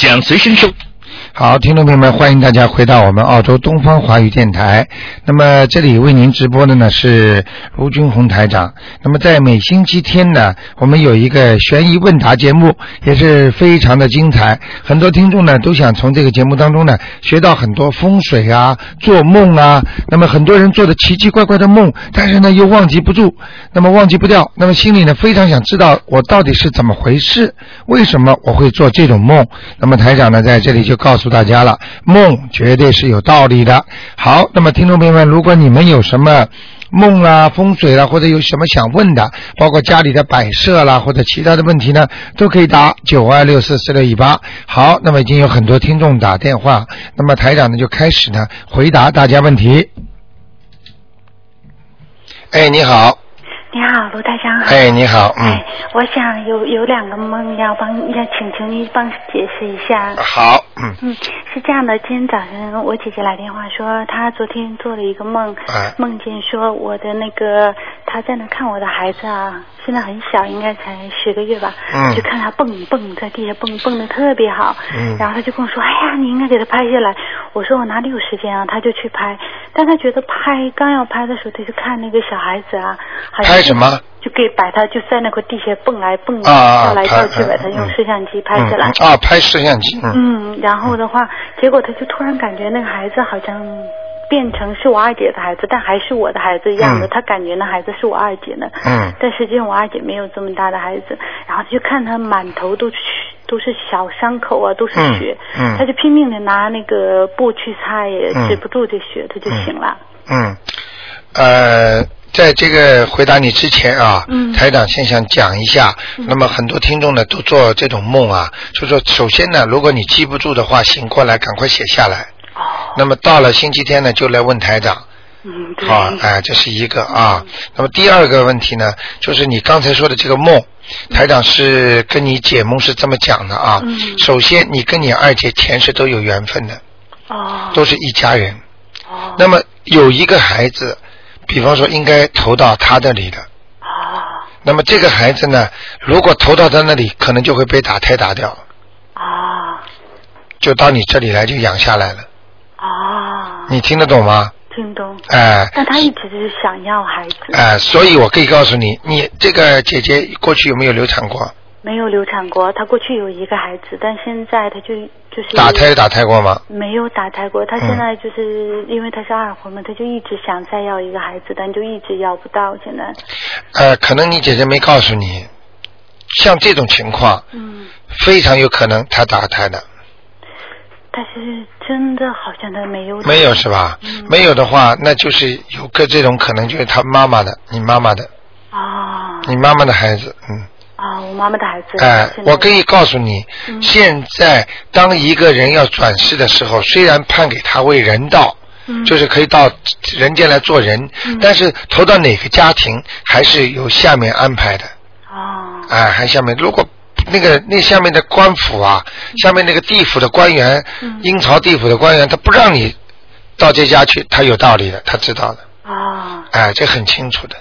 想随身收。好，听众朋友们，欢迎大家回到我们澳洲东方华语电台。那么这里为您直播的呢是卢军红台长。那么在每星期天呢，我们有一个悬疑问答节目，也是非常的精彩。很多听众呢都想从这个节目当中呢学到很多风水啊、做梦啊。那么很多人做的奇奇怪怪的梦，但是呢又忘记不住，那么忘记不掉，那么心里呢非常想知道我到底是怎么回事，为什么我会做这种梦？那么台长呢在这里就告诉大家了，梦绝对是有道理的。好，那么听众朋友们，如果你们有什么梦啦、风水啦，或者有什么想问的，包括家里的摆设啦，或者其他的问题呢，都可以打九二六四四六一八。好，那么已经有很多听众打电话，那么台长呢就开始呢回答大家问题。哎，你好，你好，卢大江好。哎，你好，嗯哎，，我想有有两个梦要帮要请求您帮解释一下。好，嗯，嗯，是这样的，今天早上我姐姐来电话说，她昨天做了一个梦，哎梦见说我的那个她在那看我的孩子啊，现在很小，应该才十个月吧，嗯就看他蹦蹦在地下蹦蹦的特别好，嗯然后他就跟我说，哎呀，你应该给他拍下来。我说我哪里有时间啊，他就去拍，但他觉得拍刚要拍的时候，他就看那个小孩子啊，好像拍什么？就可以把他就在那块地下蹦来蹦跳来跳去，把他用嗯摄像机拍下来。嗯啊，拍摄像机，嗯，嗯，然后的话，结果他就突然感觉那个孩子好像变成是我二姐的孩子，但还是我的孩子一样的。嗯他感觉那孩子是我二姐的，嗯但实际上我二姐没有这么大的孩子。然后他就看他满头都是都是小伤口啊，都是嗯血，嗯他就拼命的拿那个布去擦，也嗯止不住这血，他就醒了。嗯，呃，在这个回答你之前啊，嗯台长先想讲一下。那么很多听众呢都做这种梦啊，就说首先呢，如果你记不住的话，醒过来赶快写下来。哦，那么到了星期天呢，就来问台长。嗯，对，好，哎，这是一个啊。那么第二个问题呢，就是你刚才说的这个梦，台长是跟你解梦是这么讲的啊。嗯首先，你跟你二姐前世都有缘分的，哦，都是一家人。哦，那么有一个孩子，比方说应该投到他那里的，哦那么这个孩子呢，如果投到他那里，可能就会被打胎打掉，哦就到你这里来就养下来了。哦，你听得懂吗？听懂。哎、但他一直是想要孩子，哎、所以我可以告诉你，你这个姐姐过去有没有流产过？没有流产过。她过去有一个孩子，但现在她就就是打胎打胎过吗？没有打胎过。他嗯现在就是、因为她是二婚嘛，她就一直想再要一个孩子，但就一直要不到。现在，呃，可能你姐姐没告诉你，像这种情况，嗯，非常有可能她打胎的，但是真的好像他没有。没有是吧？嗯没有的话，那就是有个这种可能，就是他妈妈的，你妈妈的，啊你妈妈的孩子，嗯。啊，我妈妈的孩子。哎、我可以告诉你，嗯现在当一个人要转世的时候，虽然判给他为人道，嗯就是可以到人间来做人，嗯但是投到哪个家庭还是有下面安排的，啊哎、还下面如果。那个那下面的官府啊，下面那个地府的官员，嗯阴曹地府的官员，他不让你到这家去，他有道理的，他知道的。啊哎，这很清楚的，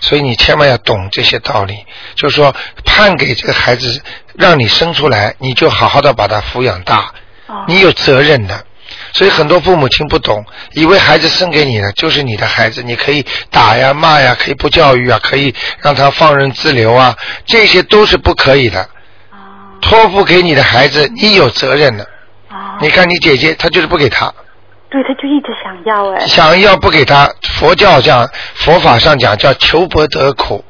所以你千万要懂这些道理。就是说，判给这个孩子让你生出来，你就好好的把他抚养大，啊！你有责任的。所以很多父母亲不懂，以为孩子生给你的就是你的孩子，你可以打呀、骂呀，可以不教育啊，可以让他放任自流啊，这些都是不可以的。啊托付给你的孩子，你有责任的。啊！你看你姐姐，她就是不给他，对，他就一直想要哎。想要不给他，佛教讲佛法上讲叫求不得苦，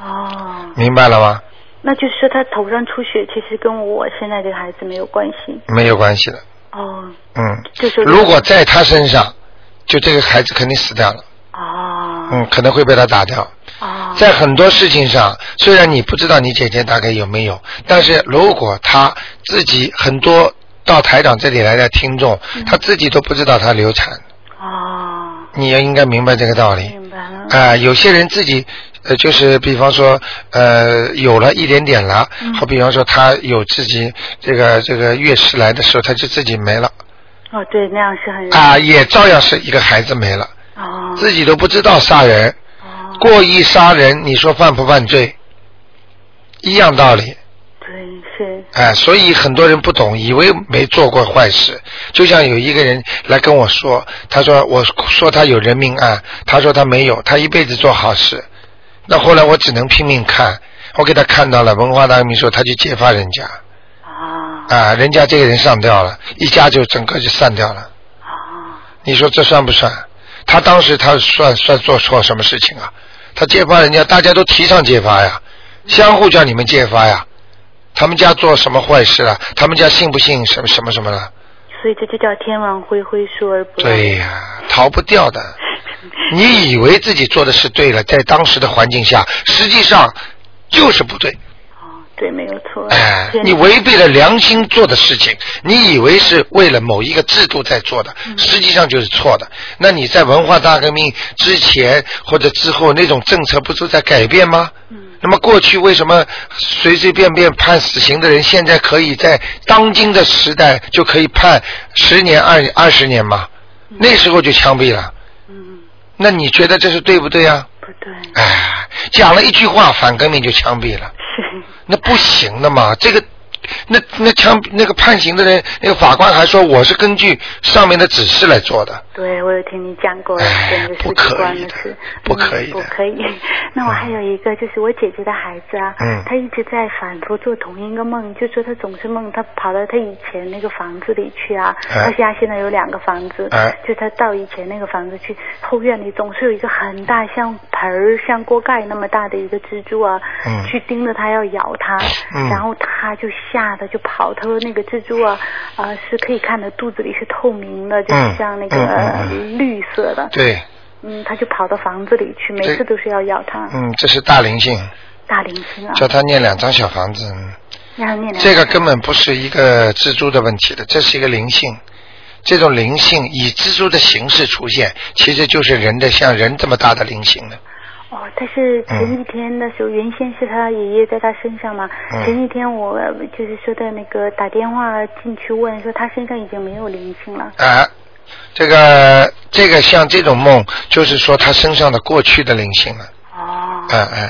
哦，明白了吗？那就是说他头上出血，其实跟我现在这个孩子没有关系。没有关系的，哦，嗯。就是如果在他身上，就这个孩子肯定死掉了，哦，嗯，可能会被他打掉。哦，在很多事情上，虽然你不知道你姐姐大概有没有，但是如果他自己很多到台长这里来的听众，嗯她自己都不知道他流产，哦，你也应该明白这个道理。明白了。啊、有些人自己呃，就是比方说呃，有了一点点了，嗯好比方说他有自己这个这个月事来的时候，他就自己没了哦，对，那样是很啊、也照样是一个孩子没了，哦自己都不知道杀人，哦，过意杀人，你说犯不犯罪？一样道理，对，是哎，所以很多人不懂，以为没做过坏事。就像有一个人来跟我说，他说我说他有人命案，他说他没有，他一辈子做好事。那后来我只能拼命看，我给他看到了文化大革命时候，他去揭发人家啊啊，人家这个人上吊了，一家就整个就散掉了。啊你说这算不算？他当时他算算做错什么事情啊？他揭发人家，大家都提倡揭发呀，相互叫你们揭发呀。他们家做什么坏事了？他们家信不信什么什么什么了？所以这就叫天网恢恢，疏而不漏。对呀、逃不掉的。你以为自己做的是对了，在当时的环境下，实际上就是不对。哦，对，没有错。哎，天你违背了良心做的事情，你以为是为了某一个制度在做的，实际上就是错的。那你在文化大革命之前或者之后，那种政策不是在改变吗？嗯那么过去为什么随随便便判死刑的人，现在可以在当今的时代就可以判十年、二二十年吗？那时候就枪毙了。嗯，那你觉得这是对不对啊？不对，哎，讲了一句话，反革命就枪毙了。是那不行的嘛，这个。那那枪那个判刑的人，那个法官还说我是根据上面的指示来做的。对，我有听你讲过哎跟那个不可司机官以的的事，不嗯可以的不可以。那我还有一个，就是我姐姐的孩子啊，嗯他一直在反复做同一个梦，就说他总是梦他跑到他以前那个房子里去啊，哎他家现在有两个房子，哎就他到以前那个房子去，后院里总是有一个很大像盆儿、像锅盖那么大的一个蜘蛛啊，嗯去盯着他要咬他，嗯然后他就吓得就跑，他说那个蜘蛛啊，呃是可以看到肚子里是透明的，就是嗯像那个、绿色的，对，嗯，他就跑到房子里去，每次都是要咬他，嗯，这是大灵性，大灵性啊，叫他念两张小房子。嗯让他念两这个根本不是一个蜘蛛的问题的，这是一个灵性。这种灵性以蜘蛛的形式出现，其实就是人的像人这么大的灵性的。哦，但是前几天的时候，原先是他爷爷在他身上嘛。嗯前几天我呃就是说的那个打电话进去问，说他身上已经没有灵性了。啊，这个这个像这种梦，就是说他身上的过去的灵性了。哦。嗯嗯，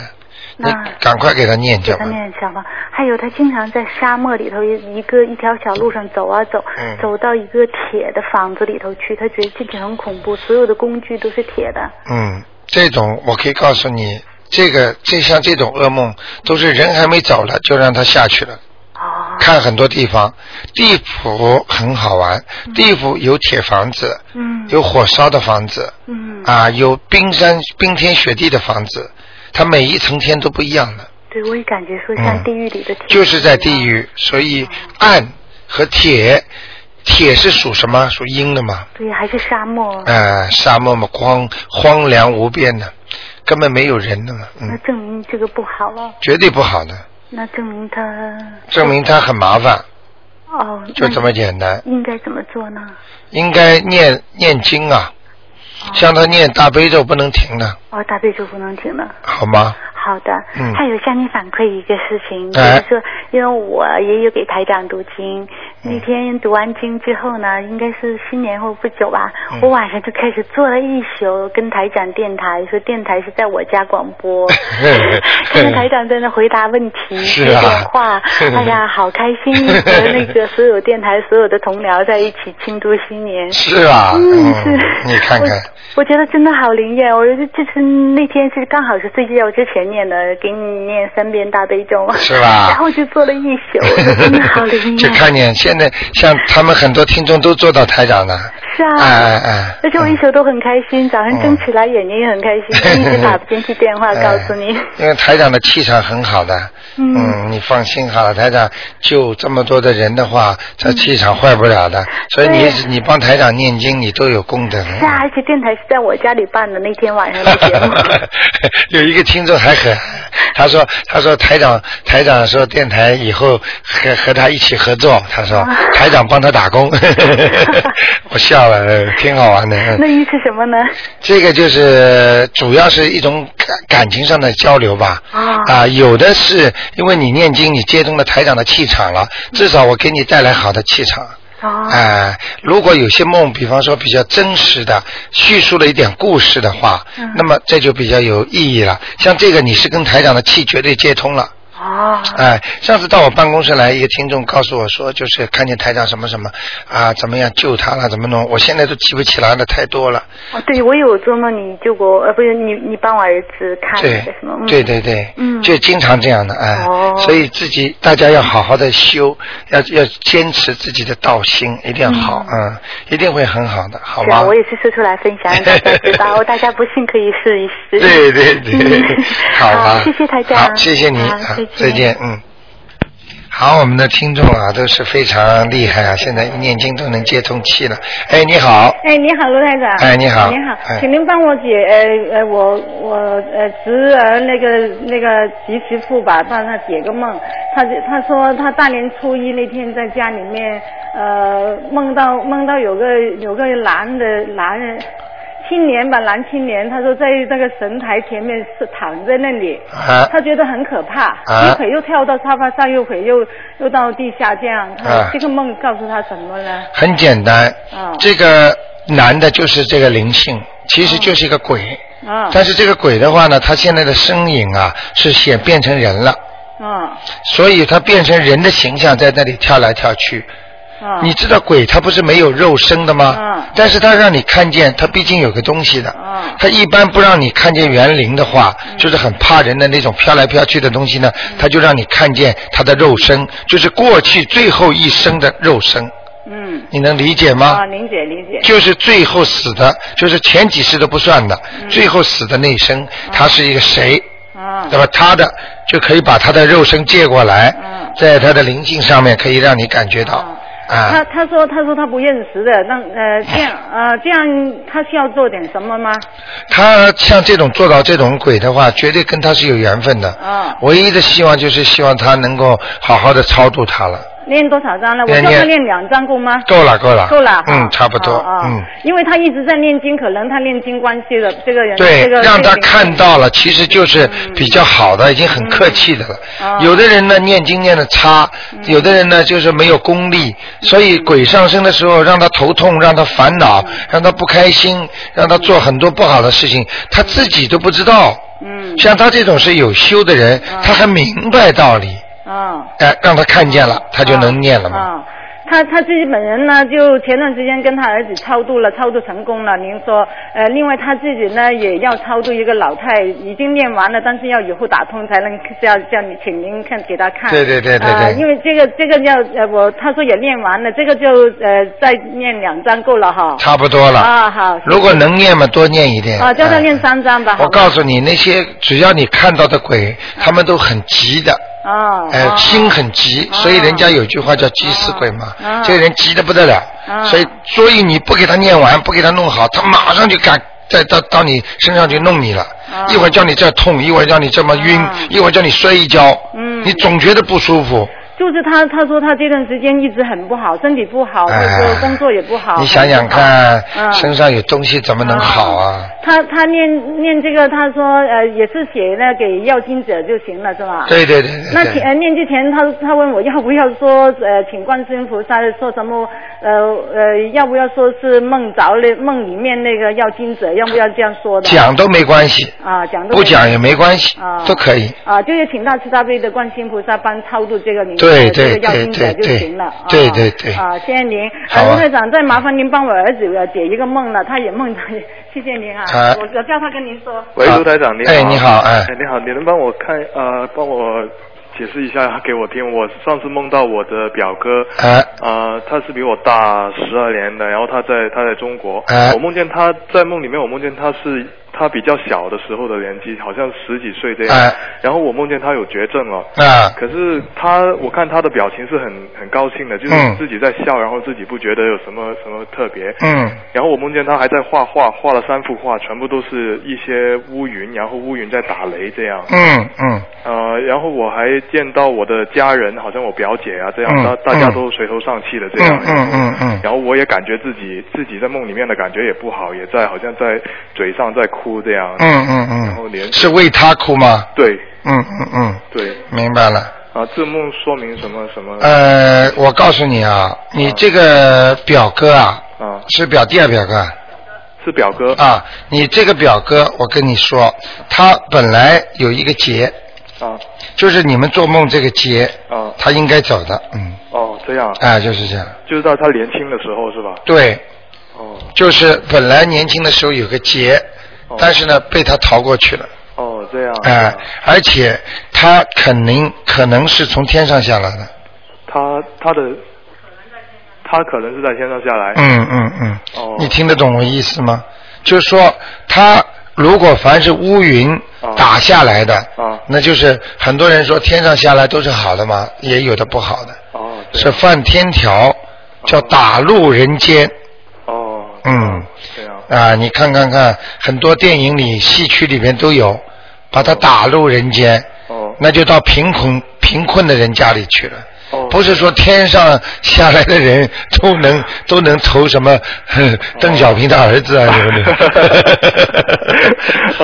你那赶快给他念给他掉吧。念小房，还有他经常在沙漠里头一一个一条小路上走啊走，嗯走到一个铁的房子里头去，他觉得进去很恐怖，所有的工具都是铁的。嗯，这种我可以告诉你，这个这像这种噩梦，都是人还没走了就让他下去了。哦。看很多地方，地府很好玩，地府有铁房子，嗯。有火烧的房子，嗯。啊，有冰山冰天雪地的房子，它每一层天都不一样的，对，我也感觉说像嗯地狱里的铁、就是在地。狱，所以暗和铁，铁是属什么？属阴的嘛，对，还是沙漠。呃，沙漠嘛，荒荒凉无边的，根本没有人的嘛，那嗯，证明这个不好了，绝对不好的，那证明他证明他很麻烦，哦，就这么简单。应该怎么做呢？应该念念经啊，哦像他念大悲咒不能停的，哦，大悲咒不能停了。好吗？好的，嗯还有向你反馈一个事情，就哎是说，因为我也有给台长读经，嗯那天读完经之后呢，应该是新年后不久吧，嗯我晚上就开始做了一宿，跟台长电台，说电台是在我家广播，看到台长在那回答问题、接电话，哎呀，好开心，和那个所有电台所有的同僚在一起庆祝新年。是啊，嗯，是。你看看，我，我觉得真的好灵验。我觉得这是那天是刚好是睡觉之前念的，给你念三遍大悲咒。是吧 然后就做了一宿，真的好灵验。就看见现在像他们很多听众都做到台长了，是啊。哎哎哎，而且我一宿都很开心，早上睁起来眼睛也很开心，但 一直打不进去电话告诉你。哎因为台长的气场很好的，嗯你放心好了，台长救这么多的人的话，这气场坏不了的，所以你你帮台长念经，你都有功德。是啊，而且电台是在我家里办的那天晚上。有一个听众还很，他说他说台长台长说电台以后和和他一起合作，他说啊台长帮他打工，我笑了，呃挺好玩的。嗯那意思什么呢？这个就是主要是一种感感情上的交流吧。啊啊，有的是因为你念经，你接通了台长的气场了，至少我给你带来好的气场。哦。哎、如果有些梦，比方说比较真实的，叙述了一点故事的话，嗯那么这就比较有意义了。像这个，你是跟台长的气绝对接通了。哦，哎，上次到我办公室来一个听众告诉我说，就是看见台长什么什么啊，怎么样救他了，怎么弄？我现在都记不起来了，太多了。哦，对，我有做梦你救过，呃，不是你你帮我儿子看对什么，嗯对对对，嗯就经常这样的哎，哦所以自己大家要好好的修，要要坚持自己的道心，一定要好，嗯，一定会很好的，好吗我？也是说出来分享，让大家知道，大家不信可以试一试。对对对嗯，好啊，谢谢台长，好，谢谢你好啊再，再见，嗯。好，我们的听众啊都是非常厉害啊，现在一念经都能接通气了。哎，你好，哎，你好，卢台长。哎你好你好，哎请您帮我解呃呃，我我呃侄儿那个那个媳媳妇吧，帮他解个梦。他就他说他大年初一那天在家里面呃梦到梦到有个有个男的男人。青年吧，男青年，他说在那个神台前面是躺在那里，啊他觉得很可怕，啊一会又跳到沙发上，一会又又到地下，这样，啊这个梦告诉他什么呢？很简单，啊这个男的就是这个灵性，其实就是一个鬼。啊但是这个鬼的话呢，他现在的身影啊是显变成人了，啊所以他变成人的形象在那里跳来跳去。啊！你知道鬼他不是没有肉身的吗？嗯但是他让你看见，他毕竟有个东西的。嗯他一般不让你看见园林的话，就是很怕人的那种飘来飘去的东西呢，嗯他就让你看见他的肉身，就是过去最后一生的肉身。嗯你能理解吗？啊，理解理解。就是最后死的，就是前几世都不算的，最后死的那一生，他是一个谁？啊那么他的就可以把他的肉身借过来嗯，在他的灵性上面可以让你感觉到啊。他说他说他不认识的，那呃这样 呃这样他需要做点什么吗？他像这种做到这种鬼的话，绝对跟他是有缘分的。啊唯一的希望就是希望他能够好好的超度他了。念多少章了？我念叫他念念两章够吗？够了，够了。够了，嗯，差不多。嗯。因为他一直在念经，可能他念经关系的这个人，对这个，让他看到了，其实就是比较好的，已经很客气的了。嗯有的人呢念经念的差，有的人呢就是没有功力，所以鬼上身的时候让他头痛，让他烦恼，让他不开心，让他做很多不好的事情，他自己都不知道。嗯像他这种是有修的人，他还明白道理，啊。哎，让他看见了，他就能念了嘛。啊，他他自己本人呢，就前段时间跟他儿子超度了，超度成功了。您说，呃，另外他自己呢也要超度一个老太，已经念完了，但是要以后打通才能叫叫你，请您看给他看。对对对对啊，对因为这个这个要呃，我他说也念完了，这个就呃再念两张够了哈。差不多了。啊，好。如果能念嘛，多念一点。啊，叫他哎念三张吧。好我告诉你，那些只要你看到的鬼，他们都很急的，哦。哎、哦。心很急，所以人家有句话叫急死鬼嘛，哦。这个人急得不得了，哦。所以所以你不给他念完，不给他弄好，他马上就敢再到到你身上去弄你了，哦。一会儿叫你这痛，一会儿叫你这么晕，哦。一会儿叫你摔一跤，嗯。你总觉得不舒服。就是他，他说他这段时间一直很不好，身体不好，或者哎说工作也不好。你想想看，嗯身上有东西怎么能好啊？他他念念这个，他说呃也是写那给要经者就行了，是吧？。对对对对对那前呃念之前，他他问我要不要说呃请观世音菩萨说什么呃呃要不要说是梦着那梦里面那个要经者，要不要这样说的？讲都没关系，啊讲都不讲也没关系啊，都可以。啊，就是请大慈大悲的观世音菩萨帮超度这个名字，对这个对对对对就行了。对啊对对啊，谢谢您。好啊呃，卢台长，再麻烦您帮我儿子呃解一个梦了，他也梦到，谢谢您啊。啊我我叫他跟您说。喂，好卢台长，你好。哎你好哎你好，你能帮我看呃，帮我解释一下给我听？我上次梦到我的表哥，啊呃，他是比我大十二年的，然后他在他在中国，啊我梦见他在梦里面，我梦见他是他比较小的时候的年纪，好像十几岁这样，哎然后我梦见他有绝症了。啊可是他，我看他的表情是很很高兴的，就是嗯自己在笑，然后自己不觉得有什么什么特别。嗯然后我梦见他还在画画，画了三幅画，全部都是一些乌云，然后乌云在打雷这样。嗯嗯呃，然后我还见到我的家人，好像我表姐啊这样，嗯大大家嗯都垂头丧气的这样。嗯嗯嗯嗯然后我也感觉自己自己在梦里面的感觉也不好，也在好像在嘴上在哭这样。嗯嗯嗯，然后连是为他哭吗？对。嗯嗯嗯，对。明白了。啊，字幕说明什么什么？呃，我告诉你啊，你这个表哥啊，啊，是表弟啊表哥啊。是表哥。啊，你这个表哥，我跟你说，他本来有一个劫，啊。就是你们做梦这个劫，啊。他应该走的，嗯，哦，这样，啊，就是这样，就是到他年轻的时候是吧？对，哦。就是本来年轻的时候有个劫，哦但是呢被他逃过去了，哦，这样。哎、而且他肯定可能是从天上下来的，他他的他可能是在天上下来。嗯嗯嗯，哦你听得懂我意思吗？就是说他如果凡是乌云哦打下来的，啊那就是很多人说天上下来都是好的嘛，也有的不好的，哦，是犯天条，叫打入人间。哦。嗯，这样。啊，你看看看，很多电影里、戏曲里面都有，把他打入人间，哦那就到贫困贫困的人家里去了。哦不是说天上下来的人都能都能投什么哼 邓小平的儿子啊什么的，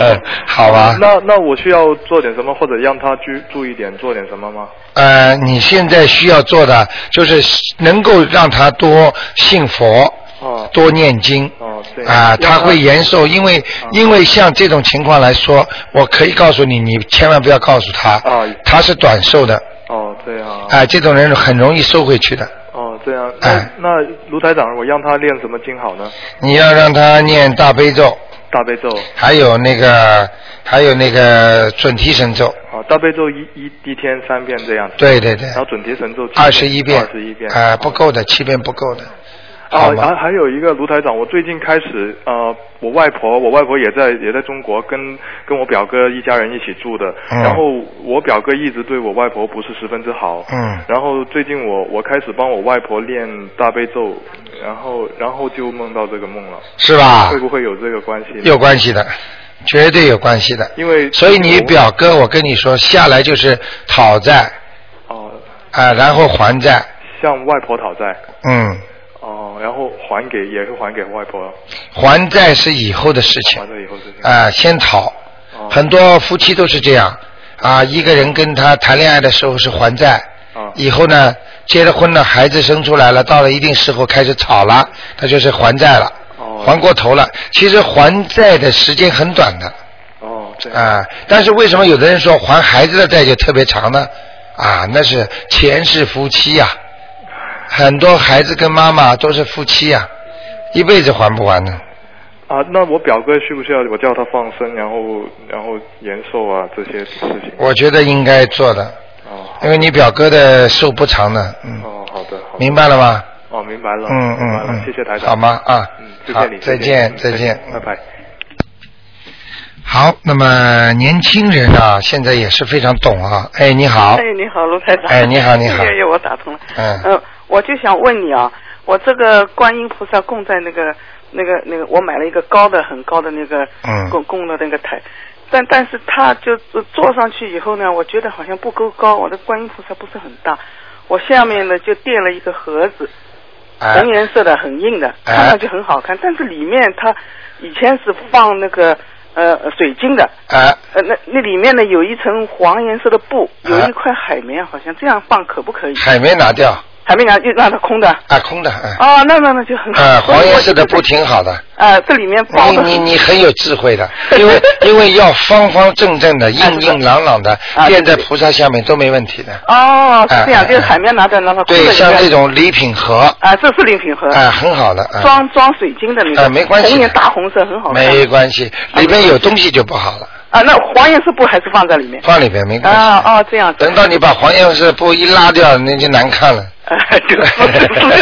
嗯 好吧？那那我需要做点什么，或者让他注注意点，做点什么吗？呃，你现在需要做的就是能够让他多信佛，哦多念经。哦，对。啊，他会延寿，因为因为像这种情况来说，我可以告诉你，你千万不要告诉他，啊他是短寿的，哦，这样。啊，这种人很容易收回去的。哦，这样。哎那那卢台长，我让他念什么经好呢？你要让他念大悲咒，大悲咒。还有那个还有那个准提神咒，哦，大悲咒一一一天三遍这样子。对对对然后准提神咒二十一遍，二十一遍。啊，不够的，七遍不够的，好啊，吗？还还有一个卢台长，我最近开始呃，我外婆，我外婆也在也在中国，跟跟我表哥一家人一起住的。嗯然后我表哥一直对我外婆不是十分之好。嗯然后最近我我开始帮我外婆练大悲咒，然后然后就梦到这个梦了，是吧会？不会有这个关系？有关系的，绝对有关系的。因为所以你表哥，我跟你说，下来就是讨债哦、啊，然后还债，向外婆讨债。嗯，哦，然后还给也是还给外婆，还债是以后的事情还债以后事情。啊，先讨。哦很多夫妻都是这样啊，一个人跟他谈恋爱的时候是还债，啊以后呢结了婚了，孩子生出来了，到了一定时候开始吵了，那就是还债了，哦还过头了。其实还债的时间很短的哦。啊，但是为什么有的人说还孩子的债就特别长呢？啊，那是前世夫妻呀、很多孩子跟妈妈都是夫妻呀、一辈子还不完呢。啊，那我表哥需不需要我叫他放生，然后然后延寿啊这些事情？我觉得应该做的，哦因为你表哥的寿不长的，嗯，哦，好的，好的明白了吗？哦，明白了，嗯嗯嗯，谢谢台长，好吗？啊，嗯，谢谢你，再见再见，拜拜。好，那么年轻人啊，现在也是非常懂啊。哎，你好，哎，你好，卢台长。哎你好你好我打通了。嗯呃，我就想问你啊，我这个观音菩萨供在那个、那个、那个，我买了一个高的、很高的那个嗯供供的那个台，但但是它就坐上去以后呢，我觉得好像不够高，我的观音菩萨不是很大，我下面呢就垫了一个盒子，哎红颜色的，很硬的，哎看上去很好看，但是里面它以前是放那个呃水晶的，哎，呃，那那里面呢有一层黄颜色的布，有啊一块海绵，好像这样放可不可以？海绵拿掉，海绵拿就让它空的。啊，空的，啊，哦，那那那就很好。黄颜色的布挺好的。啊，这里面包你的你你很有智慧的，因为 因为要方方正正的、硬硬朗朗的，啊垫在菩萨下面都没问题的。哦，是这样，哎就是海绵拿着让它空对，像这种礼品盒，啊，这是礼品盒，啊，很好的，啊。装装水晶的那个，啊没关系红颜大红色很好看。没关系，里面有东西就不好了，啊，那黄颜色布还是放在里面。放里边没关系。啊哦，这样子。等到你把黄颜色布一拉掉，那就难看了。啊，对是是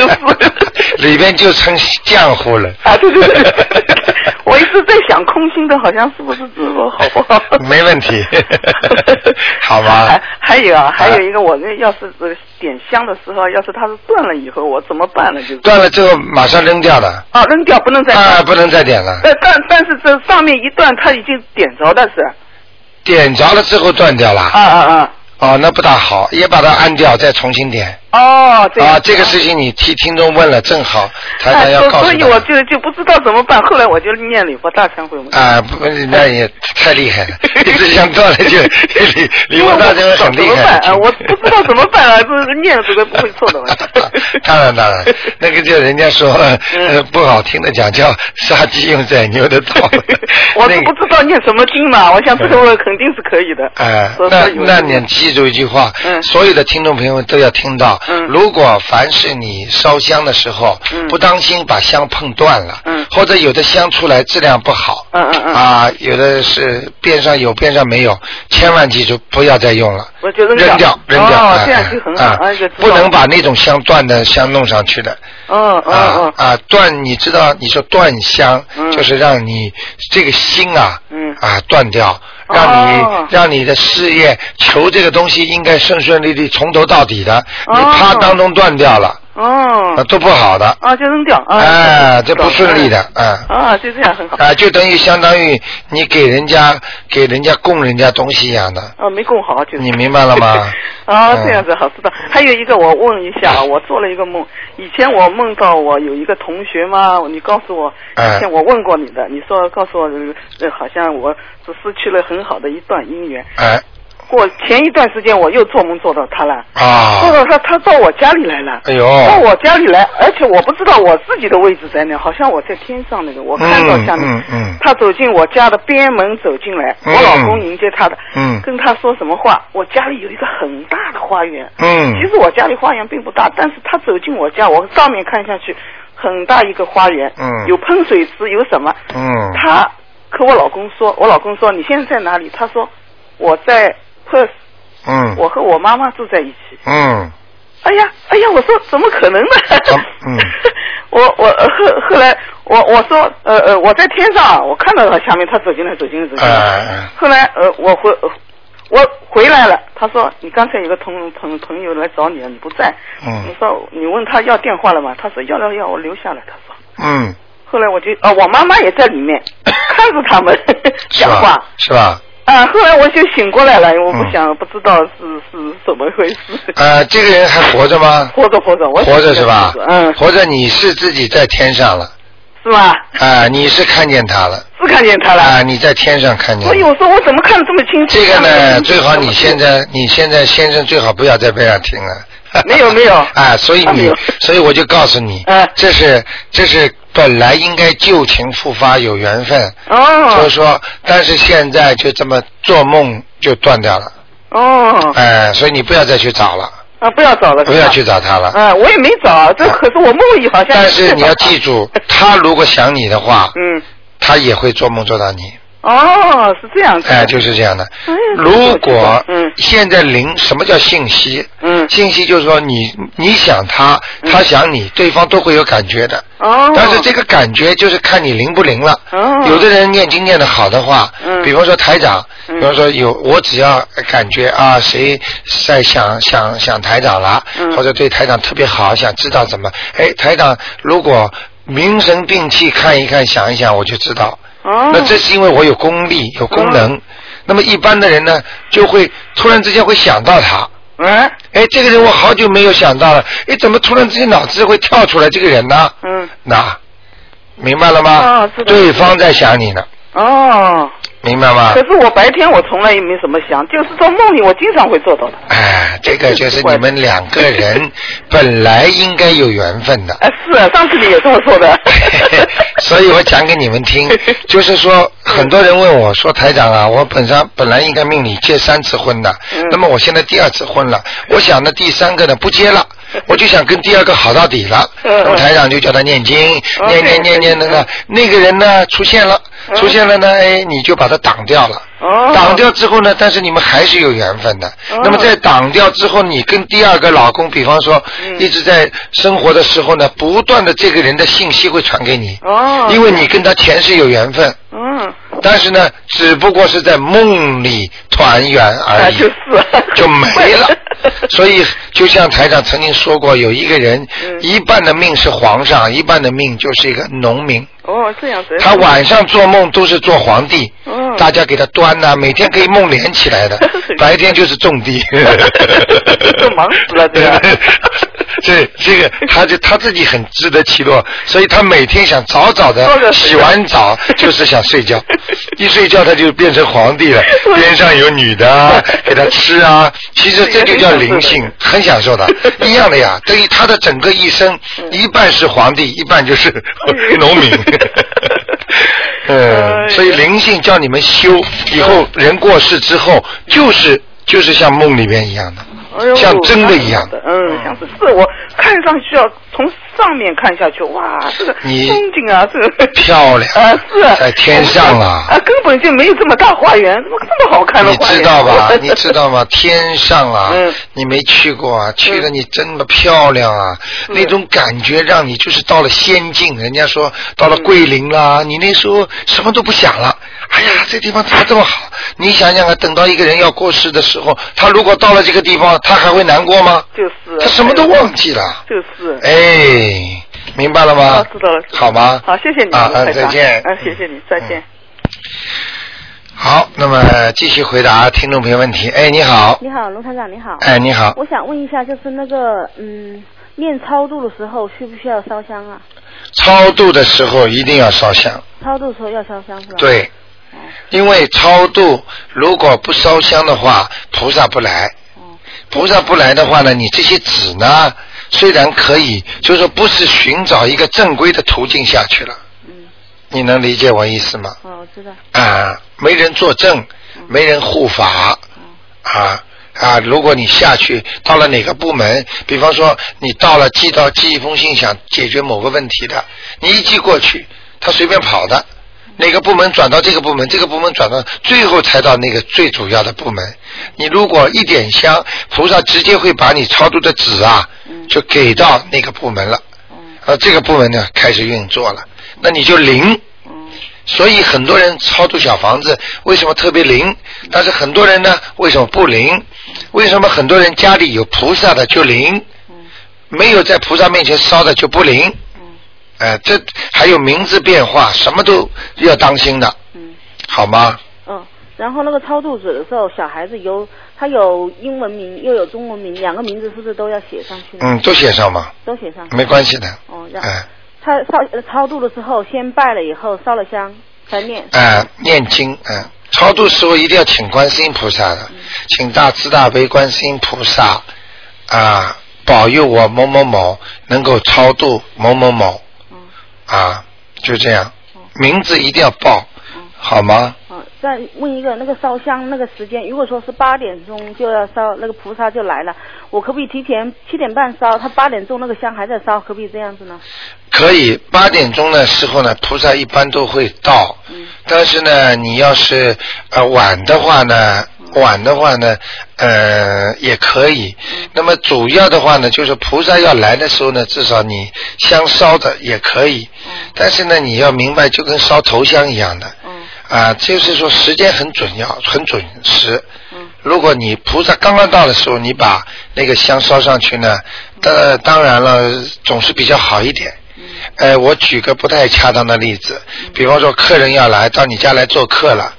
是。里边就成浆糊了。啊，对对对，我一直在想，空心的好像是不是直播好 不好？没问题 好吧还还有啊，还有一个，我那要是呃点香的时候，要是它是断了以后，我怎么办呢？就是断了之后马上扔掉了，啊，扔掉不能再啊，点。不能再点了。但但但是这上面一断，它已经点着的是。点着了之后断掉了。啊啊啊！哦，那不大好，也把它按掉，再重新点。哦。啊，这个事情你替听众问了，正好台长哎，要所所以告诉他我就就不知道怎么办。后来我就念礼佛大忏悔文。啊，不，那也太厉害了，一直想断了就李李因为我文大真不知道很厉害啊？我不知道怎么办啊，这是念这个不会错的。当然当然，那个就人家说、呃不好听的讲叫杀鸡用宰牛的刀。我那个都不知道念什么经嘛，我想这个我肯定是可以的。哎，所以那那你记住一句话，嗯所有的听众朋友们都要听到，嗯。如果凡是你烧香的时候，嗯。不当心把香碰断了，嗯。或者有的香出来质量不好，啊，有的是边上有边上没有，千万记住不要再用了。扔扔掉，扔掉，哎哦这样就很好哎哎就知道不能把那种香断的香弄上去的。啊嗯。啊，断，你知道，你说断香，嗯。就是让你这个心啊，嗯。啊断掉，让你、哦。让你的事业求这个东西应该顺顺利利从头到底的，你哦。啪当中断掉了，哦啊都不好的，啊就扔掉啊。哎，这不顺利的，啊。啊，就这样很好。啊，就等于相当于你给人家给人家供人家东西一样的，啊，没供好就是。你明白了吗 啊，嗯这样子好知道。还有一个，我问一下，我做了一个梦，以前我梦到我有一个同学嘛，你告诉我，哎以前我问过你的，你说告诉我，呃，好像我只失去了很好的一段姻缘。哎过前一段时间我又做梦做到他了，啊做，到他，他到我家里来了。哎呦，到我家里来，而且我不知道我自己的位置在哪，好像我在天上那个，我看到下面，嗯嗯嗯他走进我家的边门走进来，嗯我老公迎接他的，嗯跟他说什么话？我家里有一个很大的花园，嗯其实我家里花园并不大，但是他走进我家，我上面看下去，很大一个花园，嗯有喷水池，有什么？嗯他和我老公说，我老公说你现在在哪里？他说我在嗯我和我妈妈住在一起。嗯哎呀，哎呀，我说怎么可能呢？嗯 我我呃后后来我我说呃呃我在天上，我看到他下面他走进来走进来走进来。哎后来呃我回呃我回来了，他说你刚才有个同朋朋友来找你了，你不在。嗯你说你问他要电话了吗？他说要要要，我留下来。他说。嗯，后来我就啊、我妈妈也在里面 看着他们是吧讲话。？是吧？啊，后来我就醒过来了，我不嗯想、不知道是是怎么回事。呃，这个人还活着吗？活着活着，我活着是吧？嗯，活着你是自己在天上了，是吧？啊，你是看见他了，是看见他了。啊，你在天上看见所以了。我说我怎么看得这么清楚？这个呢，最好你现在，你现在先生最好不要在边上听了。没有没有 啊，所以你啊，所以我就告诉你啊，这是这是本来应该旧情复发有缘分，哦。就是说，但是现在就这么做梦就断掉了，哦。哎，所以你不要再去找了，啊，不要找了，不要去找。找他了。啊，我也没找，这可是我梦里好像。但是你要记住，他如果想你的话，嗯，他也会做梦做到你，哦，是这样子。哎，就是这样的哎。如果嗯现在灵，什么叫信息？嗯信息就是说你你想他，他想你，对方都会有感觉的。哦。但是这个感觉就是看你灵不灵了。哦有的人念经念的好的话，嗯比方说台长，嗯比方说有我只要感觉啊谁在想想想台长了，嗯或者对台长特别好，想知道怎么，哎台长如果明神定气看一看想一想我就知道。哦。那这是因为我有功力有功能。那么一般的人呢，就会突然之间会想到他。嗯哎，这个人我好久没有想到了，哎，怎么突然之间脑子会跳出来这个人呢？嗯那明白了吗？对方在想你呢，哦。明白吗可？是我白天我从来也没怎么想，就是做梦里我经常会做到的。哎，这个就是你们两个人本来应该有缘分的。哎，是啊，上次你也这么说的。所以我讲给你们听，就是说，很多人问我说：“台长啊，我本上本来应该命里结三次婚的，嗯那么我现在第二次婚了，我想呢第三个呢不结了，我就想跟第二个好到底了。嗯那么台长就叫他念经，哦念念念念那个那个人呢出现了，嗯出现了呢，哎，你就把它挡掉了。哦。挡掉之后呢，但是你们还是有缘分的。哦那么在挡掉之后，你跟第二个老公，比方说，嗯一直在生活的时候呢，不断的这个人的信息会传给你。哦。因为你跟他前世有缘分，嗯。但是呢，只不过是在梦里团圆而啊，已，就是。就没了。所以，就像台长曾经说过，有一个人，嗯一半的命是皇上，一半的命就是一个农民。哦，这样子。他晚上做梦都是做皇帝，嗯大家给他端呐、每天可以梦连起来的，白天就是种地。这忙死了这个 这这个他就他自己很自得其乐，所以他每天想早早的洗完澡，就是想睡觉，一睡觉他就变成皇帝了，边上有女的啊，给他吃啊，其实这就叫灵性，很享受的，一样的呀。对于他的整个一生，一半是皇帝，一半就是农民。嗯，所以灵性叫你们修，以后人过世之后，就是就是像梦里面一样的。哎像真的一样的，嗯，像是是我看上去要从上面看下去，哇，这个你风景啊，这个 漂亮啊，是啊在天上啊啊，根本就没有这么大花园，怎么这么好看的你花园？知道吧？你知道吗？天上啊，嗯你没去过啊，去了你真的漂亮啊，那种感觉让你就是到了仙境。人家说到了桂林啦，你那时候什么都不想了。哎呀，这地方怎么这么好？你想想啊，等到一个人要过世的时候，他如果到了这个地方，他还会难过吗？就是他什么都忘记了。就是。哎，明白了吗？啊，知道了。知道了好吗？好，谢谢你，啊，啊台长再见。啊，谢谢你，再见。好，那么继续回答听众朋友问题。哎，你好。你好，龙台长，你好。哎，你好。我想问一下，就是那个，嗯，念超度的时候需不需要烧香啊？超度的时候一定要烧香，超度的时候要烧香是吧？。对，哦因为超度如果不烧香的话，菩萨不来。哦菩萨不来的话呢，你这些纸呢，虽然可以，就是说不是寻找一个正规的途径下去了。嗯，你能理解我意思吗？哦，我知道。啊，没人作证，没人护法，啊啊！如果你下去到了哪个部门，比方说你到了寄到寄一封信，想解决某个问题的，你一寄过去，他随便跑的，哪个部门转到这个部门，这个部门转到最后才到那个最主要的部门。你如果一点香，菩萨直接会把你超度的纸啊，就给到那个部门了，而这个部门呢开始运作了，那你就灵。所以很多人超度小房子为什么特别灵？但是很多人呢为什么不灵？为什么很多人家里有菩萨的就灵，没有在菩萨面前烧的就不灵？呃，这还有名字变化，什么都要当心的，嗯好吗？嗯，然后那个超度者的时候，小孩子有他有英文名又有中文名，两个名字是不是都要写上去？嗯，都写上嘛，都写上。没关系的。哦，让哎他烧呃超度的时候，先拜了以后烧了香再念。哎，念经，嗯，超度时候一定要请观世音菩萨的，请大慈大悲观世音菩萨啊，保佑我某某某能够超度某某某，啊，就这样，名字一定要报，好吗？哦，再问一个，那个烧香那个时间，如果说是八点钟就要烧，那个菩萨就来了，我可不可以提前七点半烧？他八点钟那个香还在烧，可不可以这样子呢？可以，八点钟的时候呢，菩萨一般都会到。但是呢，你要是呃晚的话呢，晚的话呢，呃也可以。那么主要的话呢，就是菩萨要来的时候呢，至少你香烧的也可以。但是呢，你要明白，就跟烧头香一样的。啊，就是说时间很准要，很准时。如果你菩萨刚刚到的时候，你把那个香烧上去呢，当当然了，总是比较好一点。呃，我举个不太恰当的例子，比方说客人要来到你家来做客了，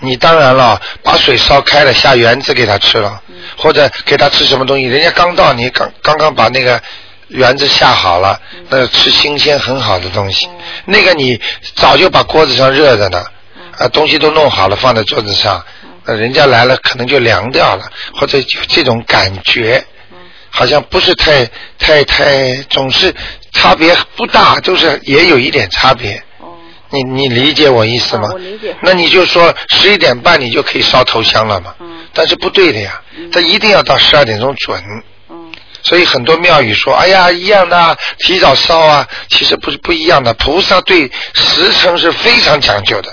你当然了，把水烧开了，下圆子给他吃了，或者给他吃什么东西，人家刚到，你刚刚刚把那个园子下好了，那吃新鲜很好的东西，那个你早就把锅子上热着呢，啊，东西都弄好了放在桌子上，那人家来了可能就凉掉了，或者有这种感觉。好像不是太太太，总是差别不大，就是也有一点差别。哦你你理解我意思吗？哦我理解那你就说十一点半你就可以烧头香了嘛？但是不对的呀，它一定要到十二点钟准。所以很多庙宇说，哎呀，一样的啊，提早烧啊，其实不是不一样的。菩萨对时辰是非常讲究的，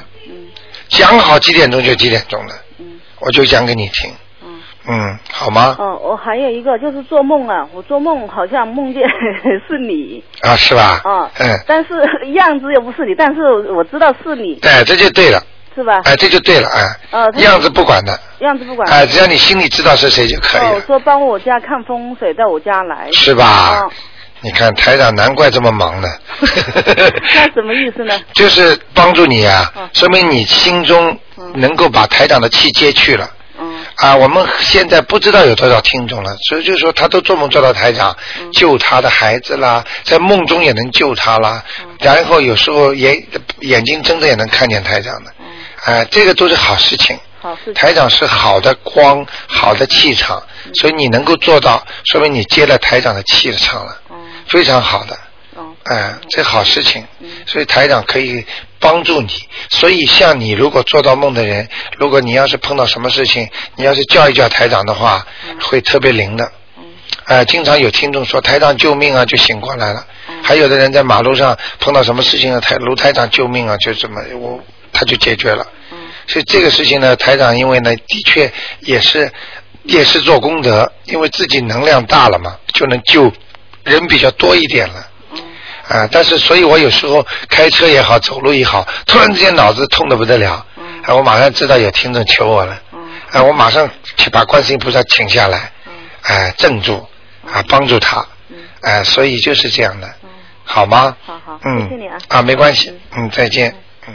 讲好几点钟就几点钟的，我就讲给你听。嗯，好吗？哦，我还有一个就是做梦啊，我做梦好像梦见 是你，啊，是吧？啊，嗯，但是样子又不是你，但是我知道是你，哎，这就对了，是吧？哎，这就对了，哎，呃，样子不管的，样子不管。哎，只要你心里知道是谁就可以了哦，了，说帮我家看风水，到我家来。是吧哦，你看台长难怪这么忙呢，那什么意思呢？就是帮助你啊，嗯说明你心中能够把台长的气接去了。啊，我们现在不知道有多少听众了，所以就说他都做梦做到台长、嗯救他的孩子啦，在梦中也能救他啦，嗯然后有时候眼眼睛睁着也能看见台长的，啊，这个都是好事情。嗯好事情台长是好的光，好的气场，嗯所以你能够做到，说明你接了台长的气场了，嗯非常好的。哦哎、这好事情，嗯所以台长可以帮助你。所以像你如果做到梦的人，如果你要是碰到什么事情，你要是叫一叫台长的话，会特别灵的。哎呃，经常有听众说台长救命啊，就醒过来了。嗯还有的人在马路上碰到什么事情啊，台卢台长救命啊，就这么我他就解决了。嗯所以这个事情呢，台长因为呢，的确也是也是做功德，因为自己能量大了嘛，就能救人比较多一点了。嗯啊，但是所以我有时候开车也好，走路也好，突然之间脑子痛的不得了，嗯。啊，我马上知道有听众求我了，嗯。啊，我马上去把观世音菩萨请下来，嗯。哎、镇住，啊，帮助他，嗯。哎、所以就是这样的，嗯，好吗？好好，嗯，谢谢你啊。啊，没关系，嗯，再见，嗯，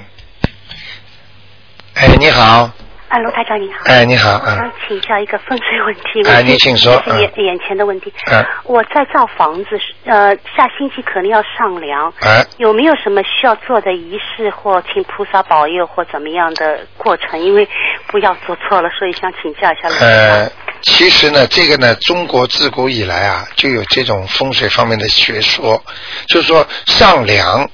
哎，你好，啊，卢台长你好。哎，你好，我想嗯，请教一个风水问题。哎你请说这是眼眼前的问题。嗯我在造房子，呃，下星期可能要上梁，哎，有没有什么需要做的仪式或请菩萨保佑或怎么样的过程？因为不要做错了，所以想请教一下卢台呃长。，其实呢，这个呢，中国自古以来啊，就有这种风水方面的学说，就是说上梁，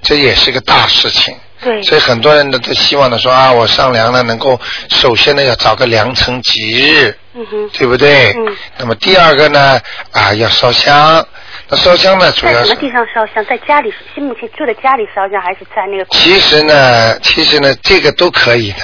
这也是个大事情。对，所以很多人呢都希望呢说啊，我上梁呢能够首先呢要找个良辰吉日，嗯哼，对不对？嗯。那么第二个呢啊要烧香，那烧香呢主要是在什么地方烧香？在家里，是目前住在家里烧香，还是在那个？其实呢，其实呢，这个都可以的。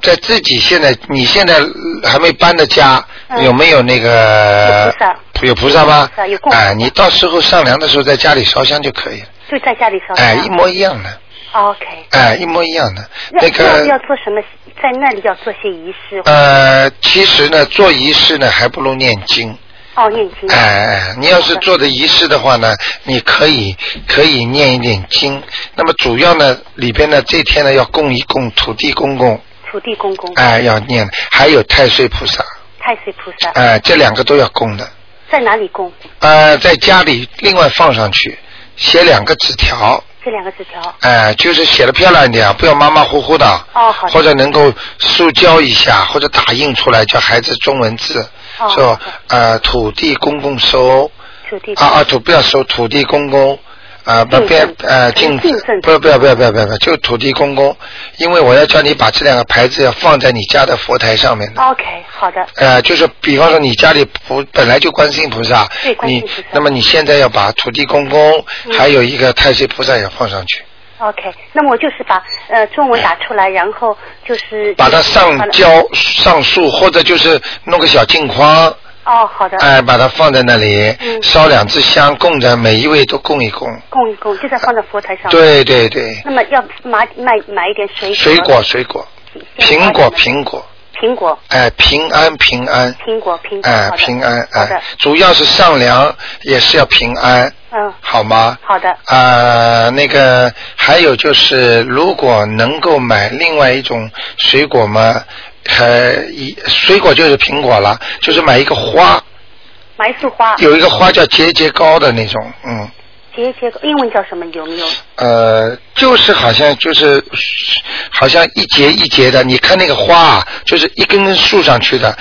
在自己现在，你现在呃还没搬的家，嗯有没有那个有菩萨有菩萨吗有菩萨有供？哎，你到时候上梁的时候，在家里烧香就可以了。就在家里烧香。哎，一模一样的，OK。哎，一模一样的。那个要要做什么？在那里要做些仪式。呃，其实呢，做仪式呢，还不如念经。哦，念经。哎哎，你要是做的仪式的话呢，你可以可以念一点经。那么主要呢，里边呢，这天呢要供一供土地公公，土地公公。哎，要念，还有太岁菩萨，太岁菩萨。哎，这两个都要供的。在哪里供？呃，在家里另外放上去，写两个纸条，这两个纸条。哎、就是写的漂亮一点，不要马马虎虎的。哦，好的。或者能够塑胶一下，或者打印出来，叫孩子中文字，哦说呃土地公公收土地啊啊土不要收土地公公。啊，不敬别赠呃敬敬赠不不要不要不要不要不要，就土地公公，因为我要叫你把这两个牌子要放在你家的佛台上面的。OK，好的。呃，就是比方说你家里不本来就观世音菩萨对，你那么你现在要把土地公公、嗯还有一个太岁菩萨也放上去，OK，那么我就是把呃中文打出来，然后就是把它上好了胶上树，或者就是弄个小镜框，哦，好的。哎、把它放在那里，嗯烧两支香，供着每一位都供一供。供一供，就在放在佛台上。。对对对，那么要买买买一点水果。水果水果，苹果苹果，苹果哎、平安平安，苹果苹果。哎、平安哎、主要是上梁也是要平安，嗯，好吗？好的。啊、那个还有就是，如果能够买另外一种水果嘛，呃，一水果就是苹果了，就是买一个花，买一束花。有一个花叫节节高的那种，嗯，节节高英文叫什么？有没有？呃，就是好像就是好像一节一节的，你看那个花啊，就是一根根竖上去的，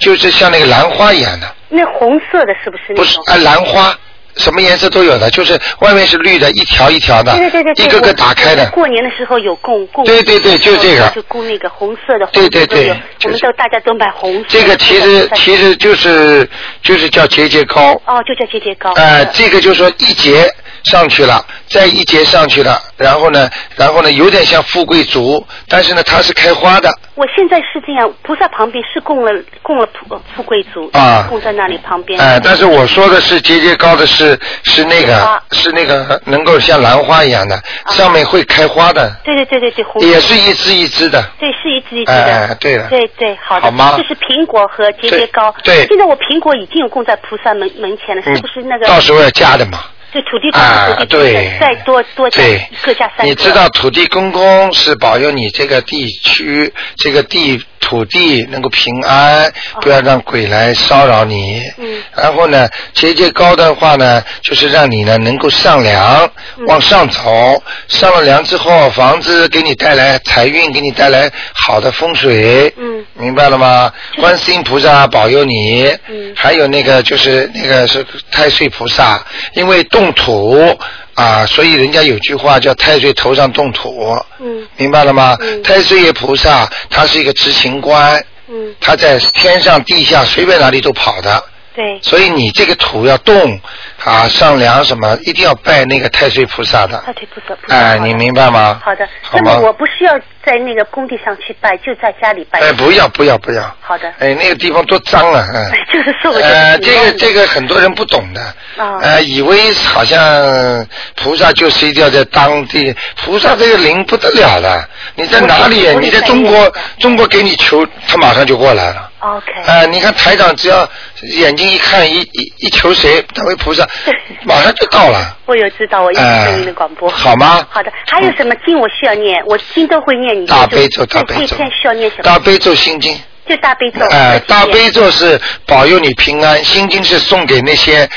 就就是像那个兰花一样的，那红色的是不是那种？不是啊，兰花。什么颜色都有的，就是外面是绿的，一条一条的，对对对对，一个个打开的。过年的时候有供供。对对对就这个就供那个红色的。对对对我们都大家都买红色。这个其实其实就是就是叫节节高，哦，就叫节节高。呃，这个就是说一节上去了，再一节上去了，然后呢，然后呢，有点像富贵竹，但是呢，它是开花的，我现在是这样，菩萨旁边是供了供了富富贵竹啊供在那里旁边。哎、但是我说的是节节高的是是是那个花是那个能够像兰花一样的，上面会开花的，对对对对对，也是一枝一枝的。对，是一支一支的。对了对对，好的。好吗就是苹果和节节高。对对现在我苹果已经有供在菩萨门门前了，是不是那个？到时候要加的嘛。就土地公公对再多多加对各加三个。你知道土地公公是保佑你这个地区、这个地土地能够平安，不要让鬼来骚扰你。嗯。然后呢，节节高的话呢，就是让你呢能够上梁，往上走。上了梁之后，房子给你带来财运，给你带来好的风水。嗯。明白了吗？观世音菩萨保佑你。嗯。还有那个就是那个是太岁菩萨，因为动土啊，所以人家有句话叫太岁头上动土。嗯。明白了吗？嗯太岁爷菩萨他是一个执行官，嗯，他在天上地下随便哪里都跑的，对，所以你这个土要动啊，上梁什么一定要拜那个太岁菩萨的。太岁菩萨。哎，你明白吗？好的，那么我不需要在那个工地上去拜，就在家里拜。哎，不要不要不要！好的。哎，那个地方多脏啊！嗯。就是说我呃，这个这个很多人不懂的，啊呃，以为好像菩萨就是一定要在当地，菩萨这个灵不得了了，你在哪里？你在中国，中国给你求，他马上就过来了。OK。呃，你看台长只要眼睛一看，一一一求谁，他为菩萨，马上就到了。我有知道，我一直哎听您的广播。好吗好的，还有什么经我需要念？我经都会念，你就大悲咒，大悲咒那这天需要念什么？大悲咒心经。就大悲咒。哎，大悲咒是保佑你平安，心经是送给那些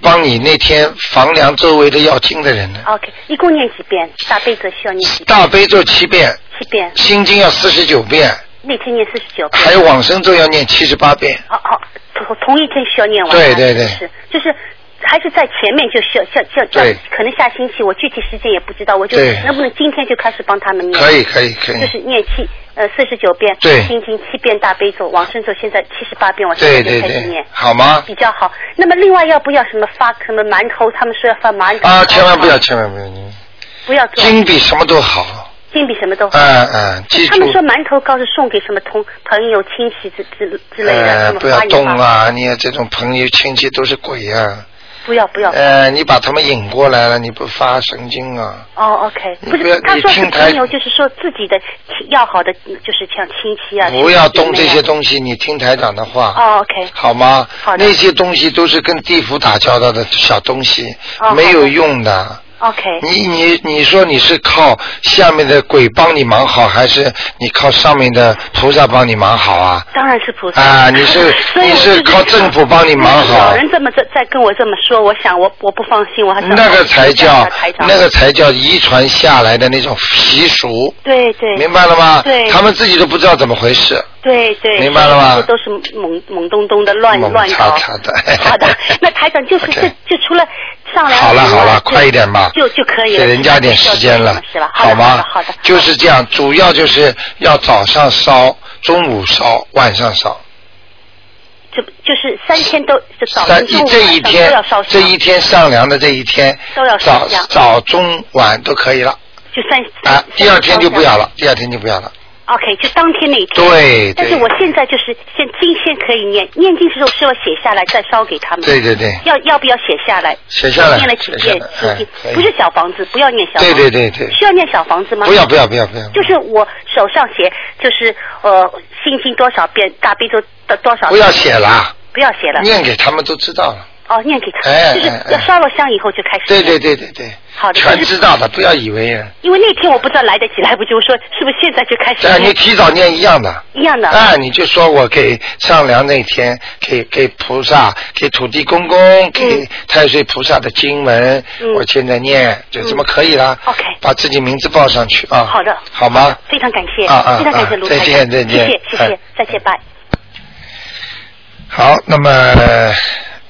帮你那天房梁周围的要经的人的。OK，一共念几遍？大悲咒需要念几遍？大悲咒七遍，七遍。心经要四十九遍，那天念四十九遍。还有往生咒要念七十八遍。哦哦，同同一天需要念完。对对对是就是。还是在前面就需要像像对可能下星期我具体时间也不知道，我就能不能今天就开始帮他们念？可以可以可以就是念七呃四十九遍，对心经七遍大悲咒，往生咒现在七十八遍，我现在就对对对开始念，，好吗？比较好。那么另外要不要什么发什么馒头？他们说要发馒头啊，千万不要，千万不要，你不要做经比什么都好。金比什么都好。嗯嗯，他们，说馒头糕是送给什么同朋友亲戚之之之类的，呃，什么不要发一发动啊！你看这种朋友亲戚都是鬼啊！不要不要。呃，你把他们引过来了，你不发神经啊？哦，OK，不是，他说是你听台朋友，就是说自己的亲要好的，就是像亲戚啊。不要动这些东西，你听台长的话。哦，OK，好吗？好的那些东西都是跟地府打交道的小东西，哦没有用的。OK，你你你说你是靠下面的鬼帮你忙好，还是你靠上面的菩萨帮你忙好啊？当然是菩萨。啊你是 你是靠政府帮你忙好有人这么在在跟我这么说，我想我我不放心，我还是那个才叫那个才叫遗传下来的那种习俗，对对，明白了吗？对他们自己都不知道怎么回事。对对，明白了吗这都是懵懵懂懂的乱乱搞。叉叉的 好的，那台长就是 这就除了上来好了好了，快一点吧，就就可以了。给人家点时间了是吧？，好吗？好的就是这样，主要就是要早上烧，中午烧，晚上烧。就就是三天都就早三上中午这一晚都天要烧，这一天上梁的这一天，都要早烧香早中晚都可以了就三啊。第二天就不要了，第二天就不要了。OK，就当天那一天。对对但是我现在就是先今天可以念，念经的时候是要写下来再烧给他们。对对对要要不要写下来？写下来念了几遍不是小房子，不要念小房对子。对对对，需要念小房子吗？不要不要不要不要，就是我手上写，就是呃心经多少遍，大悲咒多多少遍。不要写了，不要写了。念给他们都知道了。哦，念给他，就是哎哎哎要烧了香以后就开始对念。对对对对，好的全知道的，不要以为啊，因为那天我不知道来得及来不及，我说是不是现在就开始啊，念？你提早念一样的。一样的。啊，你就说我给上梁那天给给菩萨、给土地公公、给太岁菩萨的经文，嗯我现在念，就这么可以了。OK 把自己名字报上去啊。好的，好吗？非常感谢，啊啊非常感谢啊再卢台长见再见谢谢谢谢哎，再见，拜。好，那么，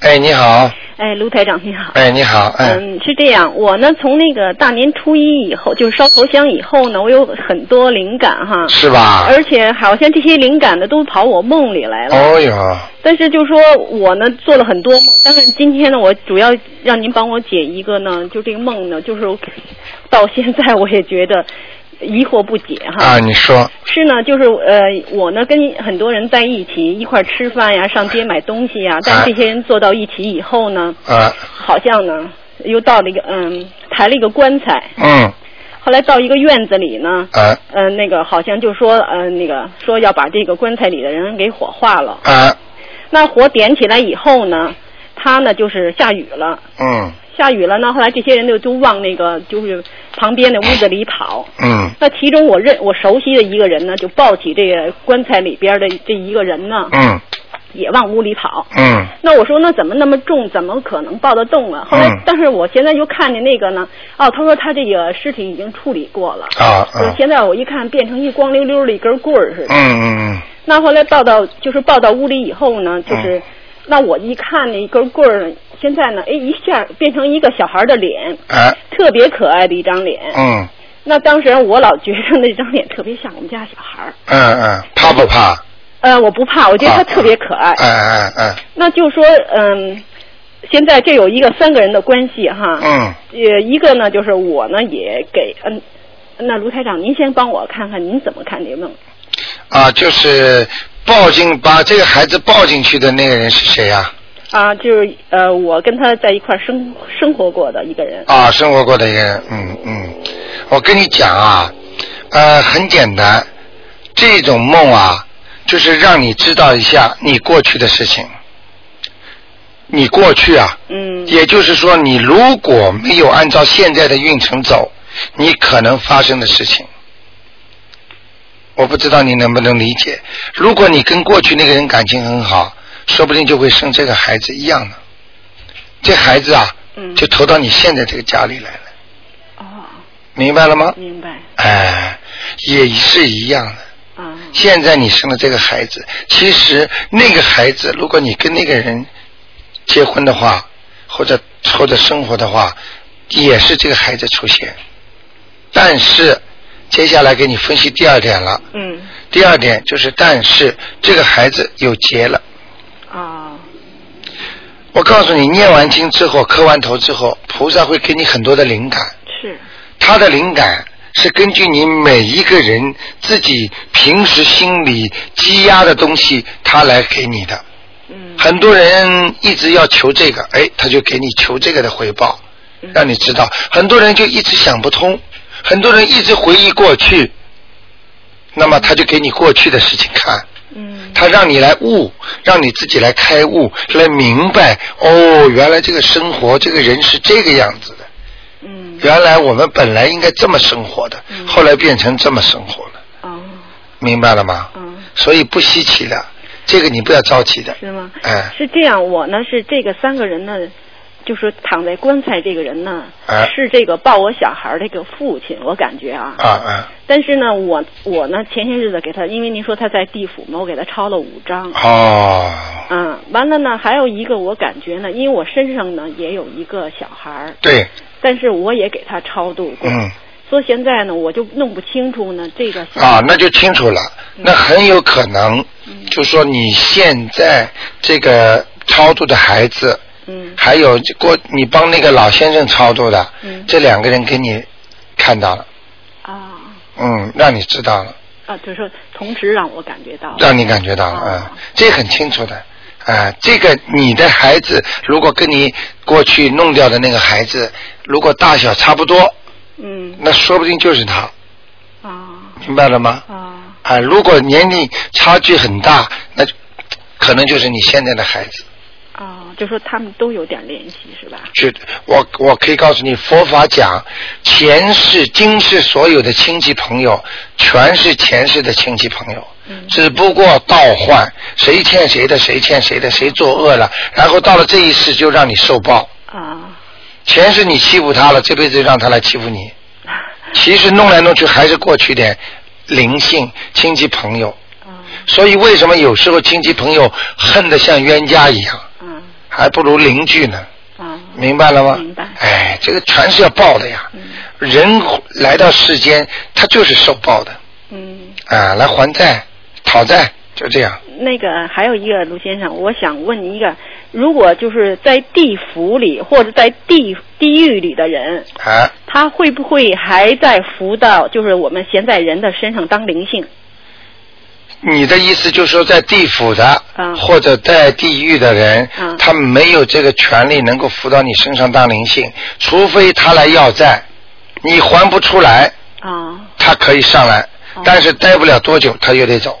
哎，你好，哎，卢台长你好。哎，你好，哎，嗯，是这样，我呢从那个大年初一以后，就是烧头香以后呢，我有很多灵感哈，是吧？而且好像这些灵感呢都跑我梦里来了。哦哟，但是就说我呢做了很多梦，但是今天呢，我主要让您帮我解一个呢，就这个梦呢，就是 到现在我也觉得疑惑不解哈。啊，你说，是呢，就是呃，我呢跟很多人在一起一块儿吃饭呀，上街买东西呀，但这些人坐到一起以后呢，啊，好像呢又到了一个嗯抬了一个棺材，嗯，后来到一个院子里呢，啊。呃那个好像就说呃那个说要把这个棺材里的人给火化了，啊。那火点起来以后呢，他呢就是下雨了，嗯下雨了呢，后来这些人就都往那个就是旁边的屋子里跑。嗯那其中我认我熟悉的一个人呢，就抱起这个棺材里边的这一个人呢，嗯也往屋里跑。嗯那我说那怎么那么重？怎么可能抱得动啊？后来，嗯但是我现在就看见那个呢，哦，他说他这个尸体已经处理过了。啊现在我一看变成一光溜溜的一根棍儿似的。嗯嗯那后来抱到就是抱到屋里以后呢，就是、那我一看那一根棍儿，现在呢，哎一下变成一个小孩的脸，嗯，哎特别可爱的一张脸。嗯那当时我老觉得那张脸特别像我们家小孩儿。嗯嗯，怕不怕？呃，我不怕，我觉得他啊特别可爱。哎哎哎，那就说，嗯，现在这有一个三个人的关系哈。嗯呃，一个呢就是我呢也给嗯，那卢台长您先帮我看看您怎么看这个梦？啊，就是抱进把这个孩子抱进去的那个人是谁呀、啊，就是呃，我跟他在一块儿生生活过的一个人。啊？生活过的一个人，嗯嗯，我跟你讲啊，呃，很简单，这种梦啊，就是让你知道一下你过去的事情。你过去啊，嗯也就是说，你如果没有按照现在的运程走，你可能发生的事情，我不知道你能不能理解。如果你跟过去那个人感情很好，说不定就会生这个孩子一样的。这孩子啊，嗯就投到你现在这个家里来了，哦，明白了吗？明白哎，也是一样的。啊现在你生了这个孩子，其实那个孩子，如果你跟那个人结婚的话，或者或者生活的话，也是这个孩子出现。但是接下来给你分析第二点了。嗯第二点就是，但是这个孩子有结了。啊我告诉你，念完经之后，磕完头之后，菩萨会给你很多的灵感。是他的灵感是根据你每一个人自己平时心里积压的东西，他来给你的。嗯很多人一直要求这个，哎，他就给你求这个的回报，嗯让你知道。很多人就一直想不通，很多人一直回忆过去，那么他就给你过去的事情看。嗯他让你来悟，让你自己来开悟，来明白哦，原来这个生活，这个人是这个样子的。嗯原来我们本来应该这么生活的，嗯后来变成这么生活了，哦明白了吗？嗯所以不稀奇的，这个你不要着急的。是吗？哎是这样，我呢是这个三个人呢，就是躺在棺材这个人呢，哎。是这个抱我小孩儿这个父亲，我感觉啊。啊啊但是呢，我我呢前些日子给他，因为您说他在地府嘛，我给他抄了五张。哦，嗯，完了呢，还有一个我感觉呢，因为我身上呢也有一个小孩儿，对，但是我也给他超度过，嗯。所以现在呢我就弄不清楚呢这个啊，那就清楚了。那很有可能，嗯就说你现在这个超度的孩子，嗯还有过你帮那个老先生操作的，嗯。这两个人给你看到了，啊。嗯，让你知道了。啊，就是说同时让我感觉到让你感觉到了，啊。嗯，这很清楚的，啊、这个你的孩子如果跟你过去弄掉的那个孩子，如果大小差不多，嗯。那说不定就是他，啊明白了吗？啊啊、如果年龄差距很大，那可能就是你现在的孩子。啊，就说他们都有点联系是吧？是我我可以告诉你，佛法讲前世今世所有的亲戚朋友，全是前世的亲戚朋友，嗯只不过倒换，谁欠谁的，谁欠谁的，谁作恶了，然后到了这一世就让你受报。啊前世你欺负他了，这辈子让他来欺负你。其实弄来弄去还是过去点灵性亲戚朋友，啊所以为什么有时候亲戚朋友恨得像冤家一样，啊还不如邻居呢？啊明白了吗？明白哎，这个全是要报的呀。嗯人来到世间，他就是受报的嗯，啊，来还债、讨债，就这样。那个还有一个卢先生，我想问你一个，如果就是在地府里或者在地地狱里的人，啊，他会不会还在浮到就是我们现在人的身上当灵性？你的意思就是说，在地府的、嗯。或者在地狱的人，嗯。他没有这个权利能够扶到你身上当灵性，除非他来要债，你还不出来，啊，他可以上来，哦。但是待不了多久，他又得走。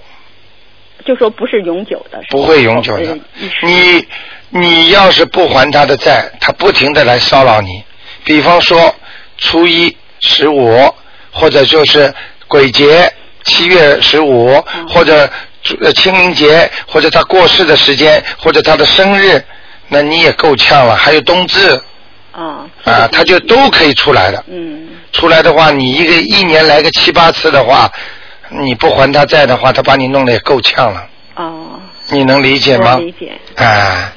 就说不是永久的，不会永久的。你你要是不还他的债，他不停的来骚扰你。比方说初一、十五，或者就是鬼节七月十五，或者呃清明节，或者他过世的时间，或者他的生日，那你也够呛了。还有冬至啊啊，他就都可以出来的。嗯出来的话，你一个一年来个七八次的话，你不还他债的话，他把你弄得也够呛了。哦，你能理解吗？理解。哎，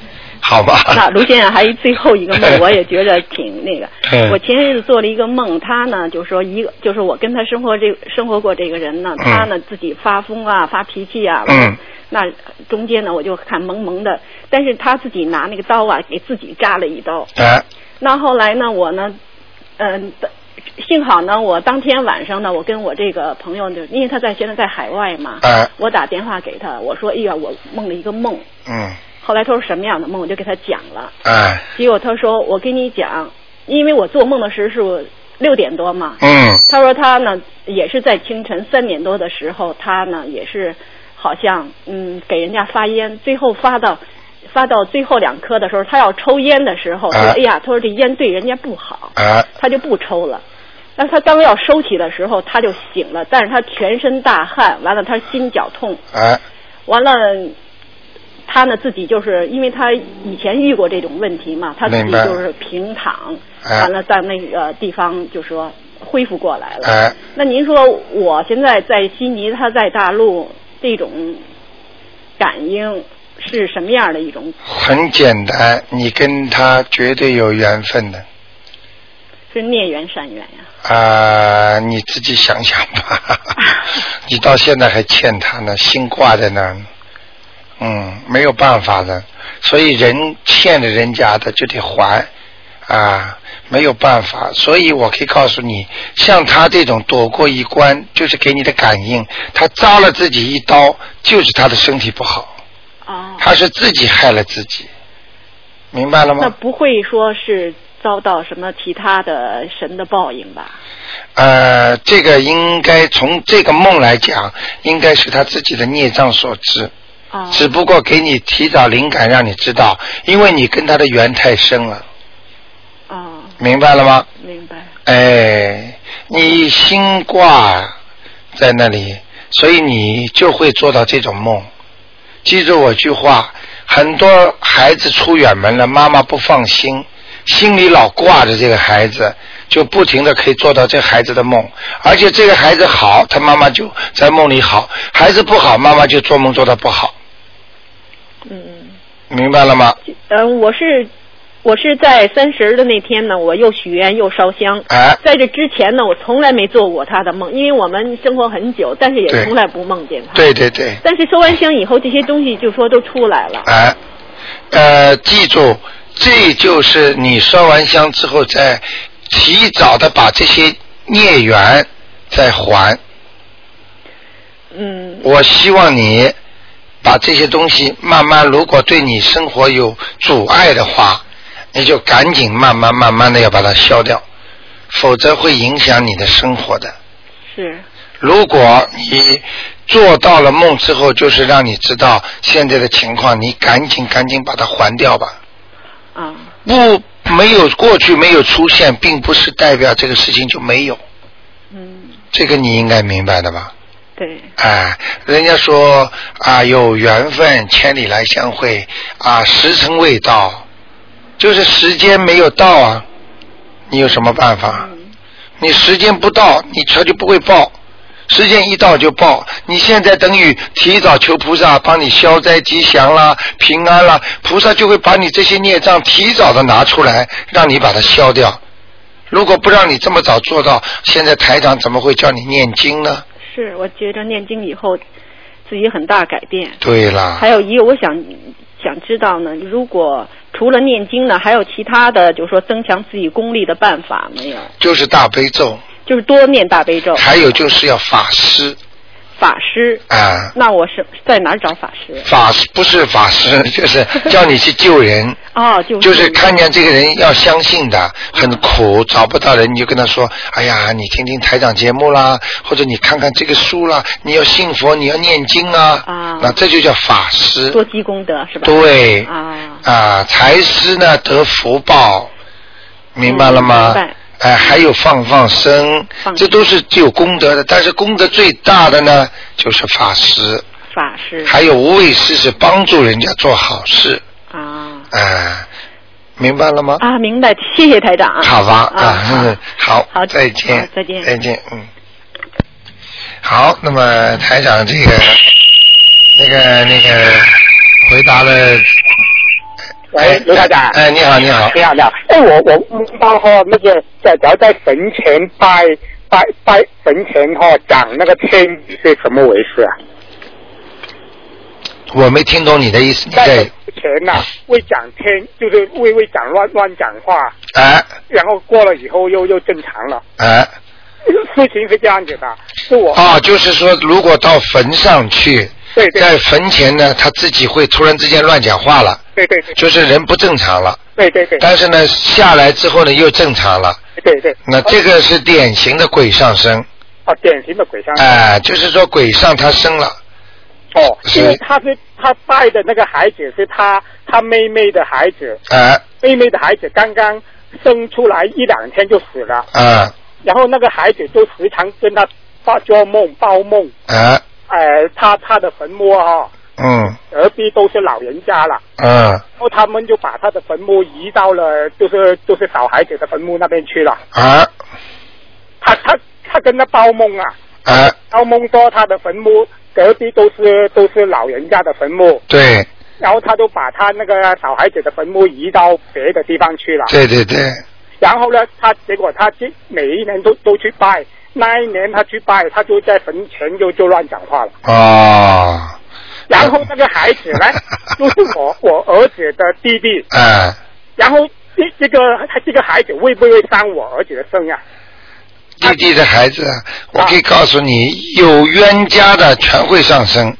好吧。那卢先生还有最后一个梦，我也觉得挺那个 嗯。我前日子做了一个梦，他呢就说一个就是我跟他生活这生活过这个人呢，嗯他呢自己发疯啊发脾气啊，嗯那中间呢我就看萌萌的，但是他自己拿那个刀啊给自己扎了一刀。哎，那后来呢我呢，嗯、幸好呢，我当天晚上呢，我跟我这个朋友就，因为他在现在在海外嘛，哎我打电话给他，我说，哎呀，我梦了一个梦。嗯，后来他说什么样的梦，我就给他讲了。哎，结果他说：“我跟你讲，因为我做梦的时候是六点多嘛。嗯他说他呢也是在清晨三点多的时候，他呢也是好像嗯给人家发烟，最后发到发到最后两颗的时候，他要抽烟的时候，他说啊哎呀，他说这烟对人家不好，哎，他就不抽了。但他刚要收起的时候，他就醒了，但是他全身大汗，完了他心绞痛，哎，完了，他呢自己就是因为他以前遇过这种问题嘛，他自己就是平躺，哎完了在那个地方就说恢复过来了。哎，那您说我现在在悉尼，他在大陆，这种感应是什么样的一种？很简单，你跟他绝对有缘分的是孽缘善缘呀？啊、你自己想想吧。你到现在还欠他呢，心挂在那儿呢。嗯，没有办法的，所以人欠了人家的就得还啊，没有办法。所以我可以告诉你，像他这种躲过一关，就是给你的感应。他扎了自己一刀，就是他的身体不好，哦，他是自己害了自己，明白了吗？那不会说是遭到什么其他的神的报应吧？呃，这个应该从这个梦来讲，应该是他自己的孽障所致。哦，只不过给你提早灵感，让你知道，因为你跟他的缘太深了，哦，明白了吗？明白。哎，你心挂在那里，所以你就会做到这种梦。记住我句话，很多孩子出远门了，妈妈不放心，心里老挂着这个孩子，就不停的可以做到这孩子的梦。而且这个孩子好，他妈妈就在梦里好；孩子不好，妈妈就做梦做的不好。嗯。明白了吗？嗯，我是我是在三十的那天呢，我又许愿又烧香。哎，在这之前呢，我从来没做过他的梦，因为我们生活很久，但是也从来不梦见他。对对对，但是烧完香以后，这些东西就说都出来了。哎，呃，记住，这就是你烧完香之后，再提早的把这些孽缘再还。嗯，我希望你把这些东西慢慢，如果对你生活有阻碍的话，你就赶紧慢慢慢慢的要把它消掉，否则会影响你的生活的。是，如果你做到了梦之后，就是让你知道现在的情况，你赶紧赶紧把它还掉吧。啊，不，没有过去没有出现，并不是代表这个事情就没有。嗯，这个你应该明白的吧？对，哎，人家说啊，有缘分千里来相会啊，时辰未到，就是时间没有到啊，你有什么办法？你时间不到，你他就不会报。时间一到就报，你现在等于提早求菩萨帮你消灾吉祥啦、平安啦，菩萨就会把你这些孽障提早的拿出来，让你把它消掉。如果不让你这么早做到，现在台长怎么会叫你念经呢？是我觉着念经以后自己很大改变。对啦，还有一个，我想想知道呢，如果除了念经呢，还有其他的，就是说增强自己功力的办法没有？就是大悲咒，就是多念大悲咒。还有就是要法师。法师。啊。那我是在哪儿找法师？法师不是法师，就是叫你去救人。哦，就就是看见这个人要相信的，很苦，找不到人，你就跟他说：“哎呀，你听听台长节目啦，或者你看看这个书啦，你要信佛，你要念经啊。”啊。那这就叫法师。多积功德是吧？对。啊。啊，财师呢得福报，明白了吗？明白。哎，还有放放生，这都是具有功德的。但是功德最大的呢，就是法师。法师。还有无畏师是帮助人家做好事。啊。哎，明白了吗？啊，明白，谢谢台长啊。好吧，啊，嗯，好，好，再见，再见，再见，嗯。好，那么台长这个那个那个回答了。喂，卢台长。哎，你好，你好。你好，你好。哎，我我梦到哈那个在只要在坟前拜拜拜坟前哈讲那个天语是什么回事啊？我没听懂你的意思，你在在前呐、会讲天就是会会讲乱乱讲话，哎然后过了以后又又正常了。哎事情是这样子的，是我啊，就是说，如果到坟上去，对对在坟前呢，他自己会突然之间乱讲话了，对对对就是人不正常了。对对对但是呢，下来之后呢，又正常了。对对。那这个是典型的鬼上身，哦，典型的鬼上身。哎，就是说鬼上他生了。哦，是因为他是他带的那个孩子是他他妹妹的孩子，哎妹妹的孩子刚刚生出来一两天就死了，啊然后那个孩子就时常跟他发做梦报梦，啊呃，他他的坟墓啊，嗯。隔壁都是老人家了，嗯。然后他们就把他的坟墓移到了就是就是小孩子的坟墓那边去了，啊。他他他跟他报梦啊，啊，报梦说他的坟墓隔壁都是都是老人家的坟墓，对。然后他就把他那个小孩子的坟墓移到别的地方去了。对对对，然后呢，他结果他这每一年都都去拜，那一年他去拜，他就在坟前就就乱讲话了。哦，然后那个孩子呢，就是我我儿子的弟弟。嗯，然后这这个他这个孩子会不会伤我儿子的身呀？弟弟的孩子，我可以告诉你，有冤家的全会上升，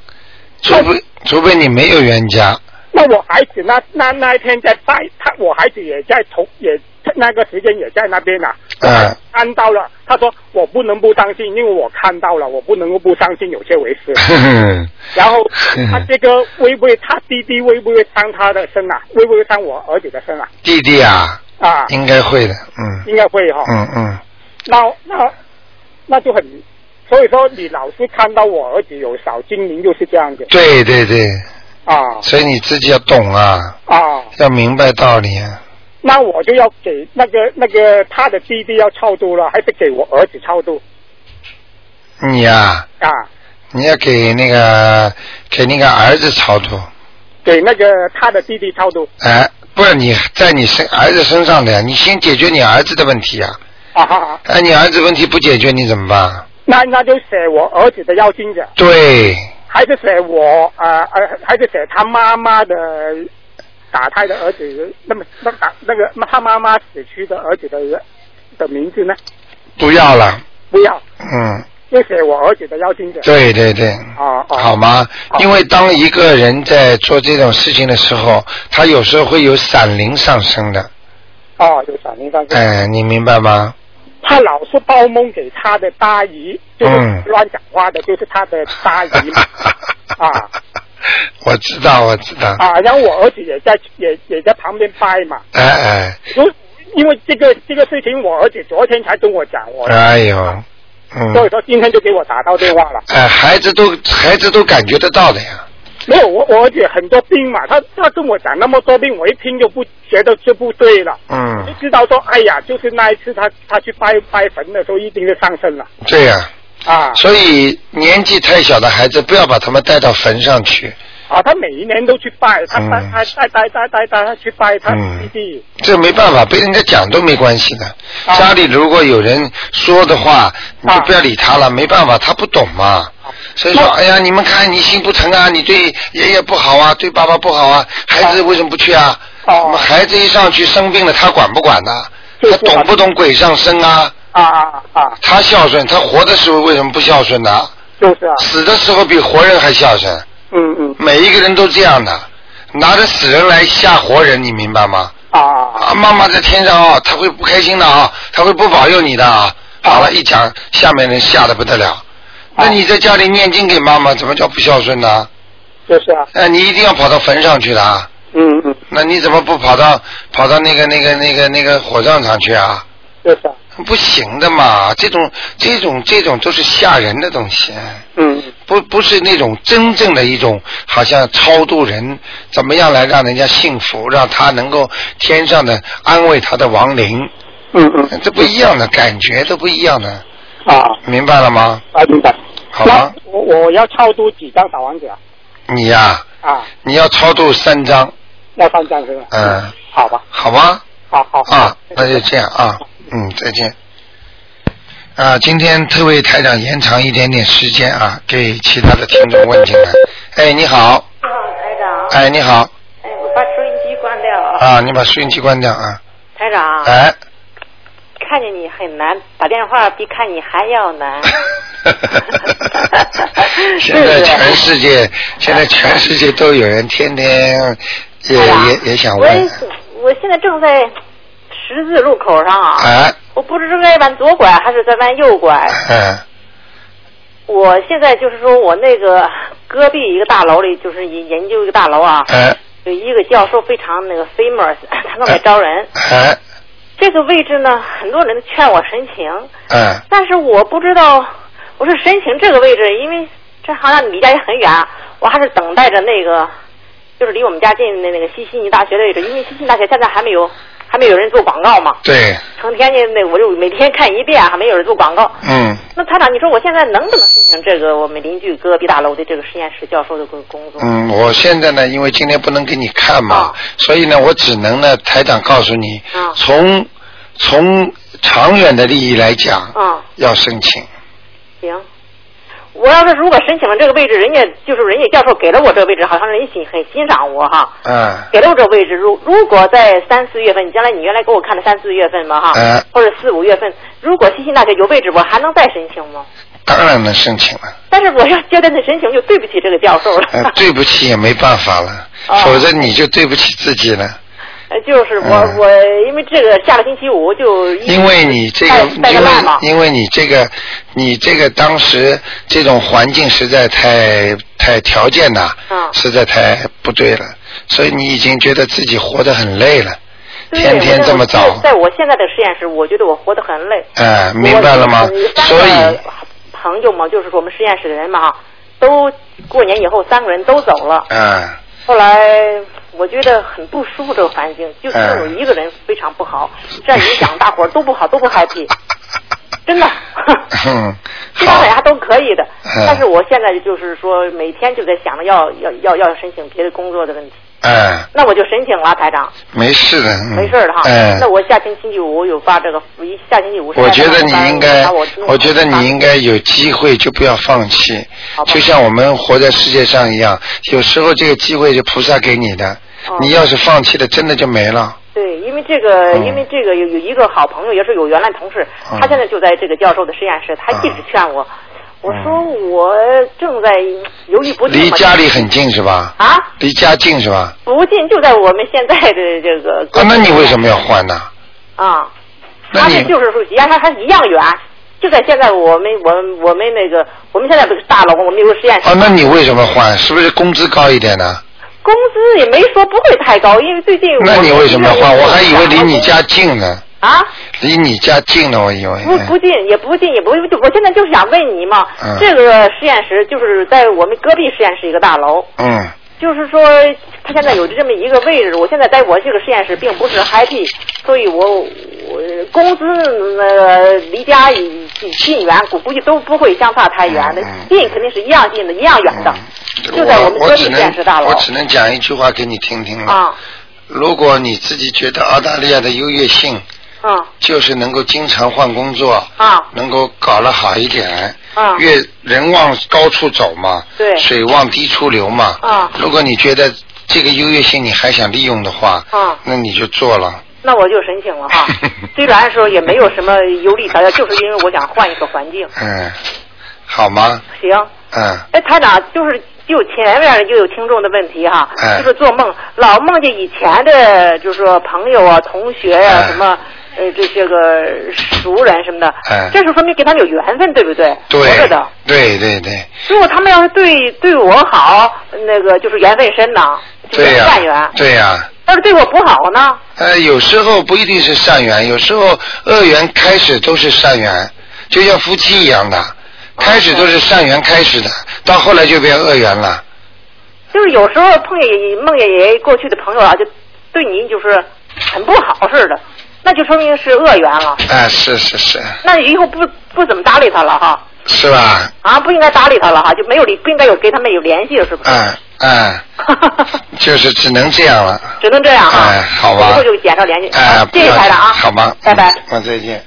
除非除非你没有冤家。那我孩子那那那一天在拜，他我孩子也在同也那个时间也在那边呐、嗯看到了，他说我不能不相信，因为我看到了，我不能够不相信有这回事。哼 哼然后 他这个会不会他弟弟会不会伤他的身啊？会不会伤我儿子的身啊？弟弟啊，啊，应该会的，嗯应该会哈、嗯嗯，那那那就很，所以说你老是看到我儿子有小精灵就是这样子对对对，啊所以你自己要懂啊，啊，要明白道理啊。那我就要给那个那个他的弟弟要超度了，还是给我儿子超度。你呀、啊？你要给那个给那个儿子超度，给那个他的弟弟超度。哎，不是你在你身儿子身上的呀，你先解决你儿子的问题呀、啊哈哈，哎，你儿子问题不解决，你怎么办？那那就写我儿子的妖精者，对，还是写我呃呃，还是写他妈妈的打胎的儿子，那么那打那个他妈妈死去的儿子的的名字呢？不要了，不要，嗯，要写我儿子的邀请者。对对对，啊哦，好吗？因为当一个人在做这种事情的时候，他有时候会有闪灵上升的，哦，有闪灵上升。哎，你明白吗？他老是报梦给他的大姨，就是乱讲话的，就是他的大姨嘛。啊 我知道，我知道，啊，然后我儿子也在也也在旁边拜嘛。哎哎，就因为这个这个事情，我儿子昨天才跟我讲，我。哎呦，嗯，所以说今天就给我打到电话了。哎，孩子都孩子都感觉得到的呀，没有，我我儿子很多病嘛，他他跟我讲那么多病，我一听就不觉得就不对了。嗯。就，知道说，哎呀，就是那一次他他去拜拜坟的时候，一定是上身了。对呀、啊所以年纪太小的孩子不要把他们带到坟上去，啊！他每一年都去拜，他带嗯他带带带带带他去拜他嗯弟弟。这没办法，被人家讲都没关系的。啊家里如果有人说的话，你就不要理他了，没办法，他不懂嘛。所以说，哎呀，你们看你心不诚啊，你对爷爷不好啊，对爸爸不好啊，孩子为什么不去啊？哦那么孩子一上去生病了，他管不管呢？就是他懂不懂鬼上身啊？啊啊啊！他孝顺，他活的时候为什么不孝顺呢？就是啊，死的时候比活人还孝顺。嗯嗯每一个人都这样的，拿着死人来吓活人，你明白吗？啊啊啊，妈妈在天上啊，他会不开心的啊，他会不保佑你的啊。好了，一讲下面人吓得不得了。那你在家里念经给妈妈，怎么叫不孝顺呢？就是啊，哎，你一定要跑到坟上去的啊。嗯嗯那你怎么不跑到跑到那个那个那个那个火葬场去啊？就是啊，不行的嘛，这种这种这种都是吓人的东西，嗯。不不是那种真正的一种好像超度人，怎么样来让人家幸福，让他能够天上的安慰他的亡灵，嗯嗯。这不一样的感觉都不一样的，啊。明白了吗？啊明白。好吗？那我我要超度几张小王子啊？你呀、啊，你要超度三张，要三张是吧？嗯，好吧，好吧？好好。啊，那就这样啊，嗯，再见。啊，今天特为台长延长一点点时间啊，给其他的听众问进来。哎，你好，台长，哎，你好，哎，我把收音机关掉啊。啊，你把收音机关掉啊。台长，哎，看见你很难，打电话比看你还要难。现在全世界，现在全世界都有人天天也也也想我问，我现在正在十字路口上啊，哎，我不知道该往左拐还是该往右拐。嗯，我现在就是说我那个隔壁一个大楼里，就是研研究一个大楼啊，哎，有一个教授非常那个 famous，他正在招人。哎，这个位置呢，很多人都劝我申请，嗯，但是我不知道，我是申请这个位置，因为这好像离家也很远，我还是等待着那个，就是离我们家近的那个西悉尼大学的位置，因为西悉尼大学现在还没有还没有人做广告嘛，对，成天的那我就每天看一遍，还没有人做广告。嗯，那台长，你说我现在能不能申请这个我们邻居隔壁大楼的这个实验室教授的工工作？嗯，我现在呢，因为今天不能给你看嘛，啊。所以呢，我只能呢，台长告诉你，啊。从从长远的利益来讲，啊，要申请，行。我要是如果申请了这个位置，人家就是人家教授给了我这个位置，好像人欣很欣赏我哈。嗯，给了我这个位置，如如果在三四月份，将来你原来给我看的三四月份嘛哈，嗯或者四五月份，如果西信大学有位置，我还能再申请吗？当然能申请了，但是我要接着那申请，就对不起这个教授了。呃，对不起也没办法了，哦否则你就对不起自己了，呃就是我、嗯我因为这个下个星期五就因为你这个因为因为你这个，你这个当时这种环境实在太太条件呐、嗯实在太不对了，所以你已经觉得自己活得很累了，天天这么早在在我现在的实验室，我觉得我活得很累。哎，明白了吗所以朋友嘛，就是说我们实验室的人嘛，都过年以后三个人都走了。嗯，后来我觉得很不舒服，这个环境就只有一个人非常不好，这样影响大伙儿都不好，都不 happy，真的。嗯，其他大家都可以的，嗯。但是我现在就是说每天就在想着要要要要申请别的工作的问题，哎，那我就申请了，台长，没事的，嗯。没事的哈。哎。那，我下星期五有发这个，一下星期五。我觉得你应该我，我觉得你应该有机会就不要放弃，就像我们活在世界上一样，有时候这个机会是菩萨给你的，哦。你要是放弃了，真的就没了。对，因为这个，嗯。因为这个有有一个好朋友，也是有原来同事，嗯。他现在就在这个教授的实验室，他一直劝我，我说我正在犹豫不定。离家里很近是吧？啊，离家近是吧？不近，就在我们现在的这个。啊，那你为什么要换呢？啊，他是就是说，原来还一样远，就在现在我们我们我们那个我们现在不是大楼，我们有个实验室。啊，那你为什么换？是不是工资高一点呢？工资也没说不会太高，因为最近那你为什么要换？我还以为离你家近呢。啊，离你家近了，我以为。不不近也不近也不，就我现在就是想问你嘛，嗯。这个实验室就是在我们隔壁实验室一个大楼，嗯，就是说他现在有这么一个位置，我现在在我这个实验室并不是 happy，所以我我工资那个离家近近远，估估计都不会相差太远的，近肯定是一样近的，一样远的，就在我们隔壁实验室大楼我只能讲一句话给你听听了。啊。如果你自己觉得澳大利亚的优越性啊就是能够经常换工作，啊能够搞得好一点，啊越人往高处走嘛，对水往低处流嘛。啊如果你觉得这个优越性你还想利用的话，啊，那你就做了。那我就申请了哈。虽然说也没有什么有利条件，就是因为我想换一个环境。嗯，好吗？行。嗯，哎，台长，就是就前面就有听众的问题哈，哎就是做梦老梦见以前的，就是说朋友啊、同学呀、哎什么呃这些个熟人什么的，哎这是说明跟他们有缘分，对不对？活对着的。对对对如果他们要是对对我好，那个就是缘分深呐，就是善缘。对呀、要是对我不好呢？呃，有时候不一定是善缘，有时候恶缘开始都是善缘，就像夫妻一样的，开始都是善缘开始的，到后来就变恶缘了。就是有时候碰见梦见也过去的朋友啊，就对你就是很不好似的，那就说明是恶缘了。哎、是是是，那以后不不怎么搭理他了哈，是吧？啊，不应该搭理他了哈，就没有理不应该有跟他们有联系了，是不是？嗯嗯，就是只能这样了。只能这样哈。哎，好吧。以后就减少联系。哎，谢谢不要台长啊。好吧，拜拜。那，再见。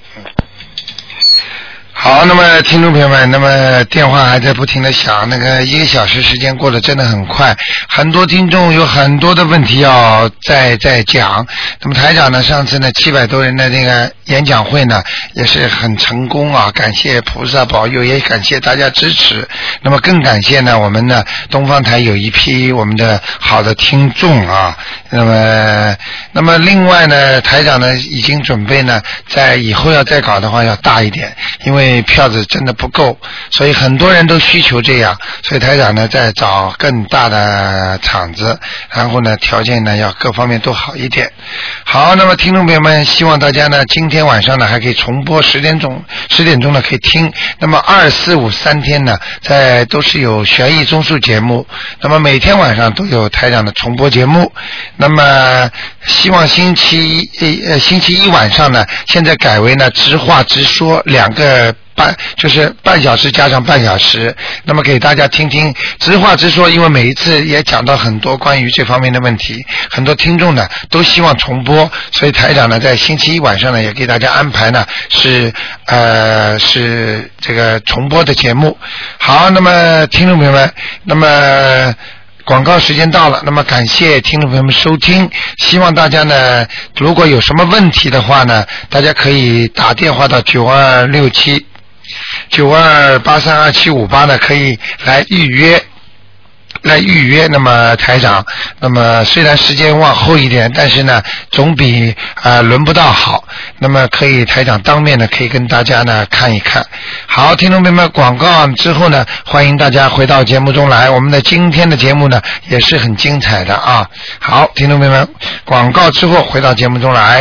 好，那么听众朋友们，那么电话还在不停的响，那个一个小时时间过得真的很快，很多听众有很多的问题要再再讲。那么台长呢，上次呢七百多人的那个演讲会呢也是很成功啊，感谢菩萨保佑，也感谢大家支持。那么更感谢呢我们呢东方台有一批我们的好的听众啊。那么那么另外呢，台长呢已经准备呢在以后要再搞的话要大一点，因为票子真的不够，所以很多人都需求这样，所以台长呢在找更大的场子，然后呢条件呢要各方面都好一点。好，那么听众朋友们，希望大家呢今天天晚上呢还可以重播十点钟，十点钟呢可以听。那么二四五三天呢，在都是有悬疑综述节目，那么每天晚上都有台长的重播节目。那么希望星期一呃星期一晚上呢，现在改为呢直话直说两个。半就是半小时加上半小时，那么给大家听听直话直说，因为每一次也讲到很多关于这方面的问题，很多听众呢都希望重播，所以台长呢在星期一晚上呢也给大家安排呢是呃是这个重播的节目。好，那么听众朋友们，那么。广告时间到了，那么感谢听众朋友们收听，希望大家呢，如果有什么问题的话呢，大家可以打电话到九二六七九二八三二七五八呢，可以来预约。来预约，那么台长，那么虽然时间往后一点，但是呢，总比啊、轮不到好。那么可以台长当面呢，可以跟大家呢看一看。好，听众朋友们，广告之后呢，欢迎大家回到节目中来。我们的今天的节目呢，也是很精彩的啊。好，听众朋友们，广告之后回到节目中来。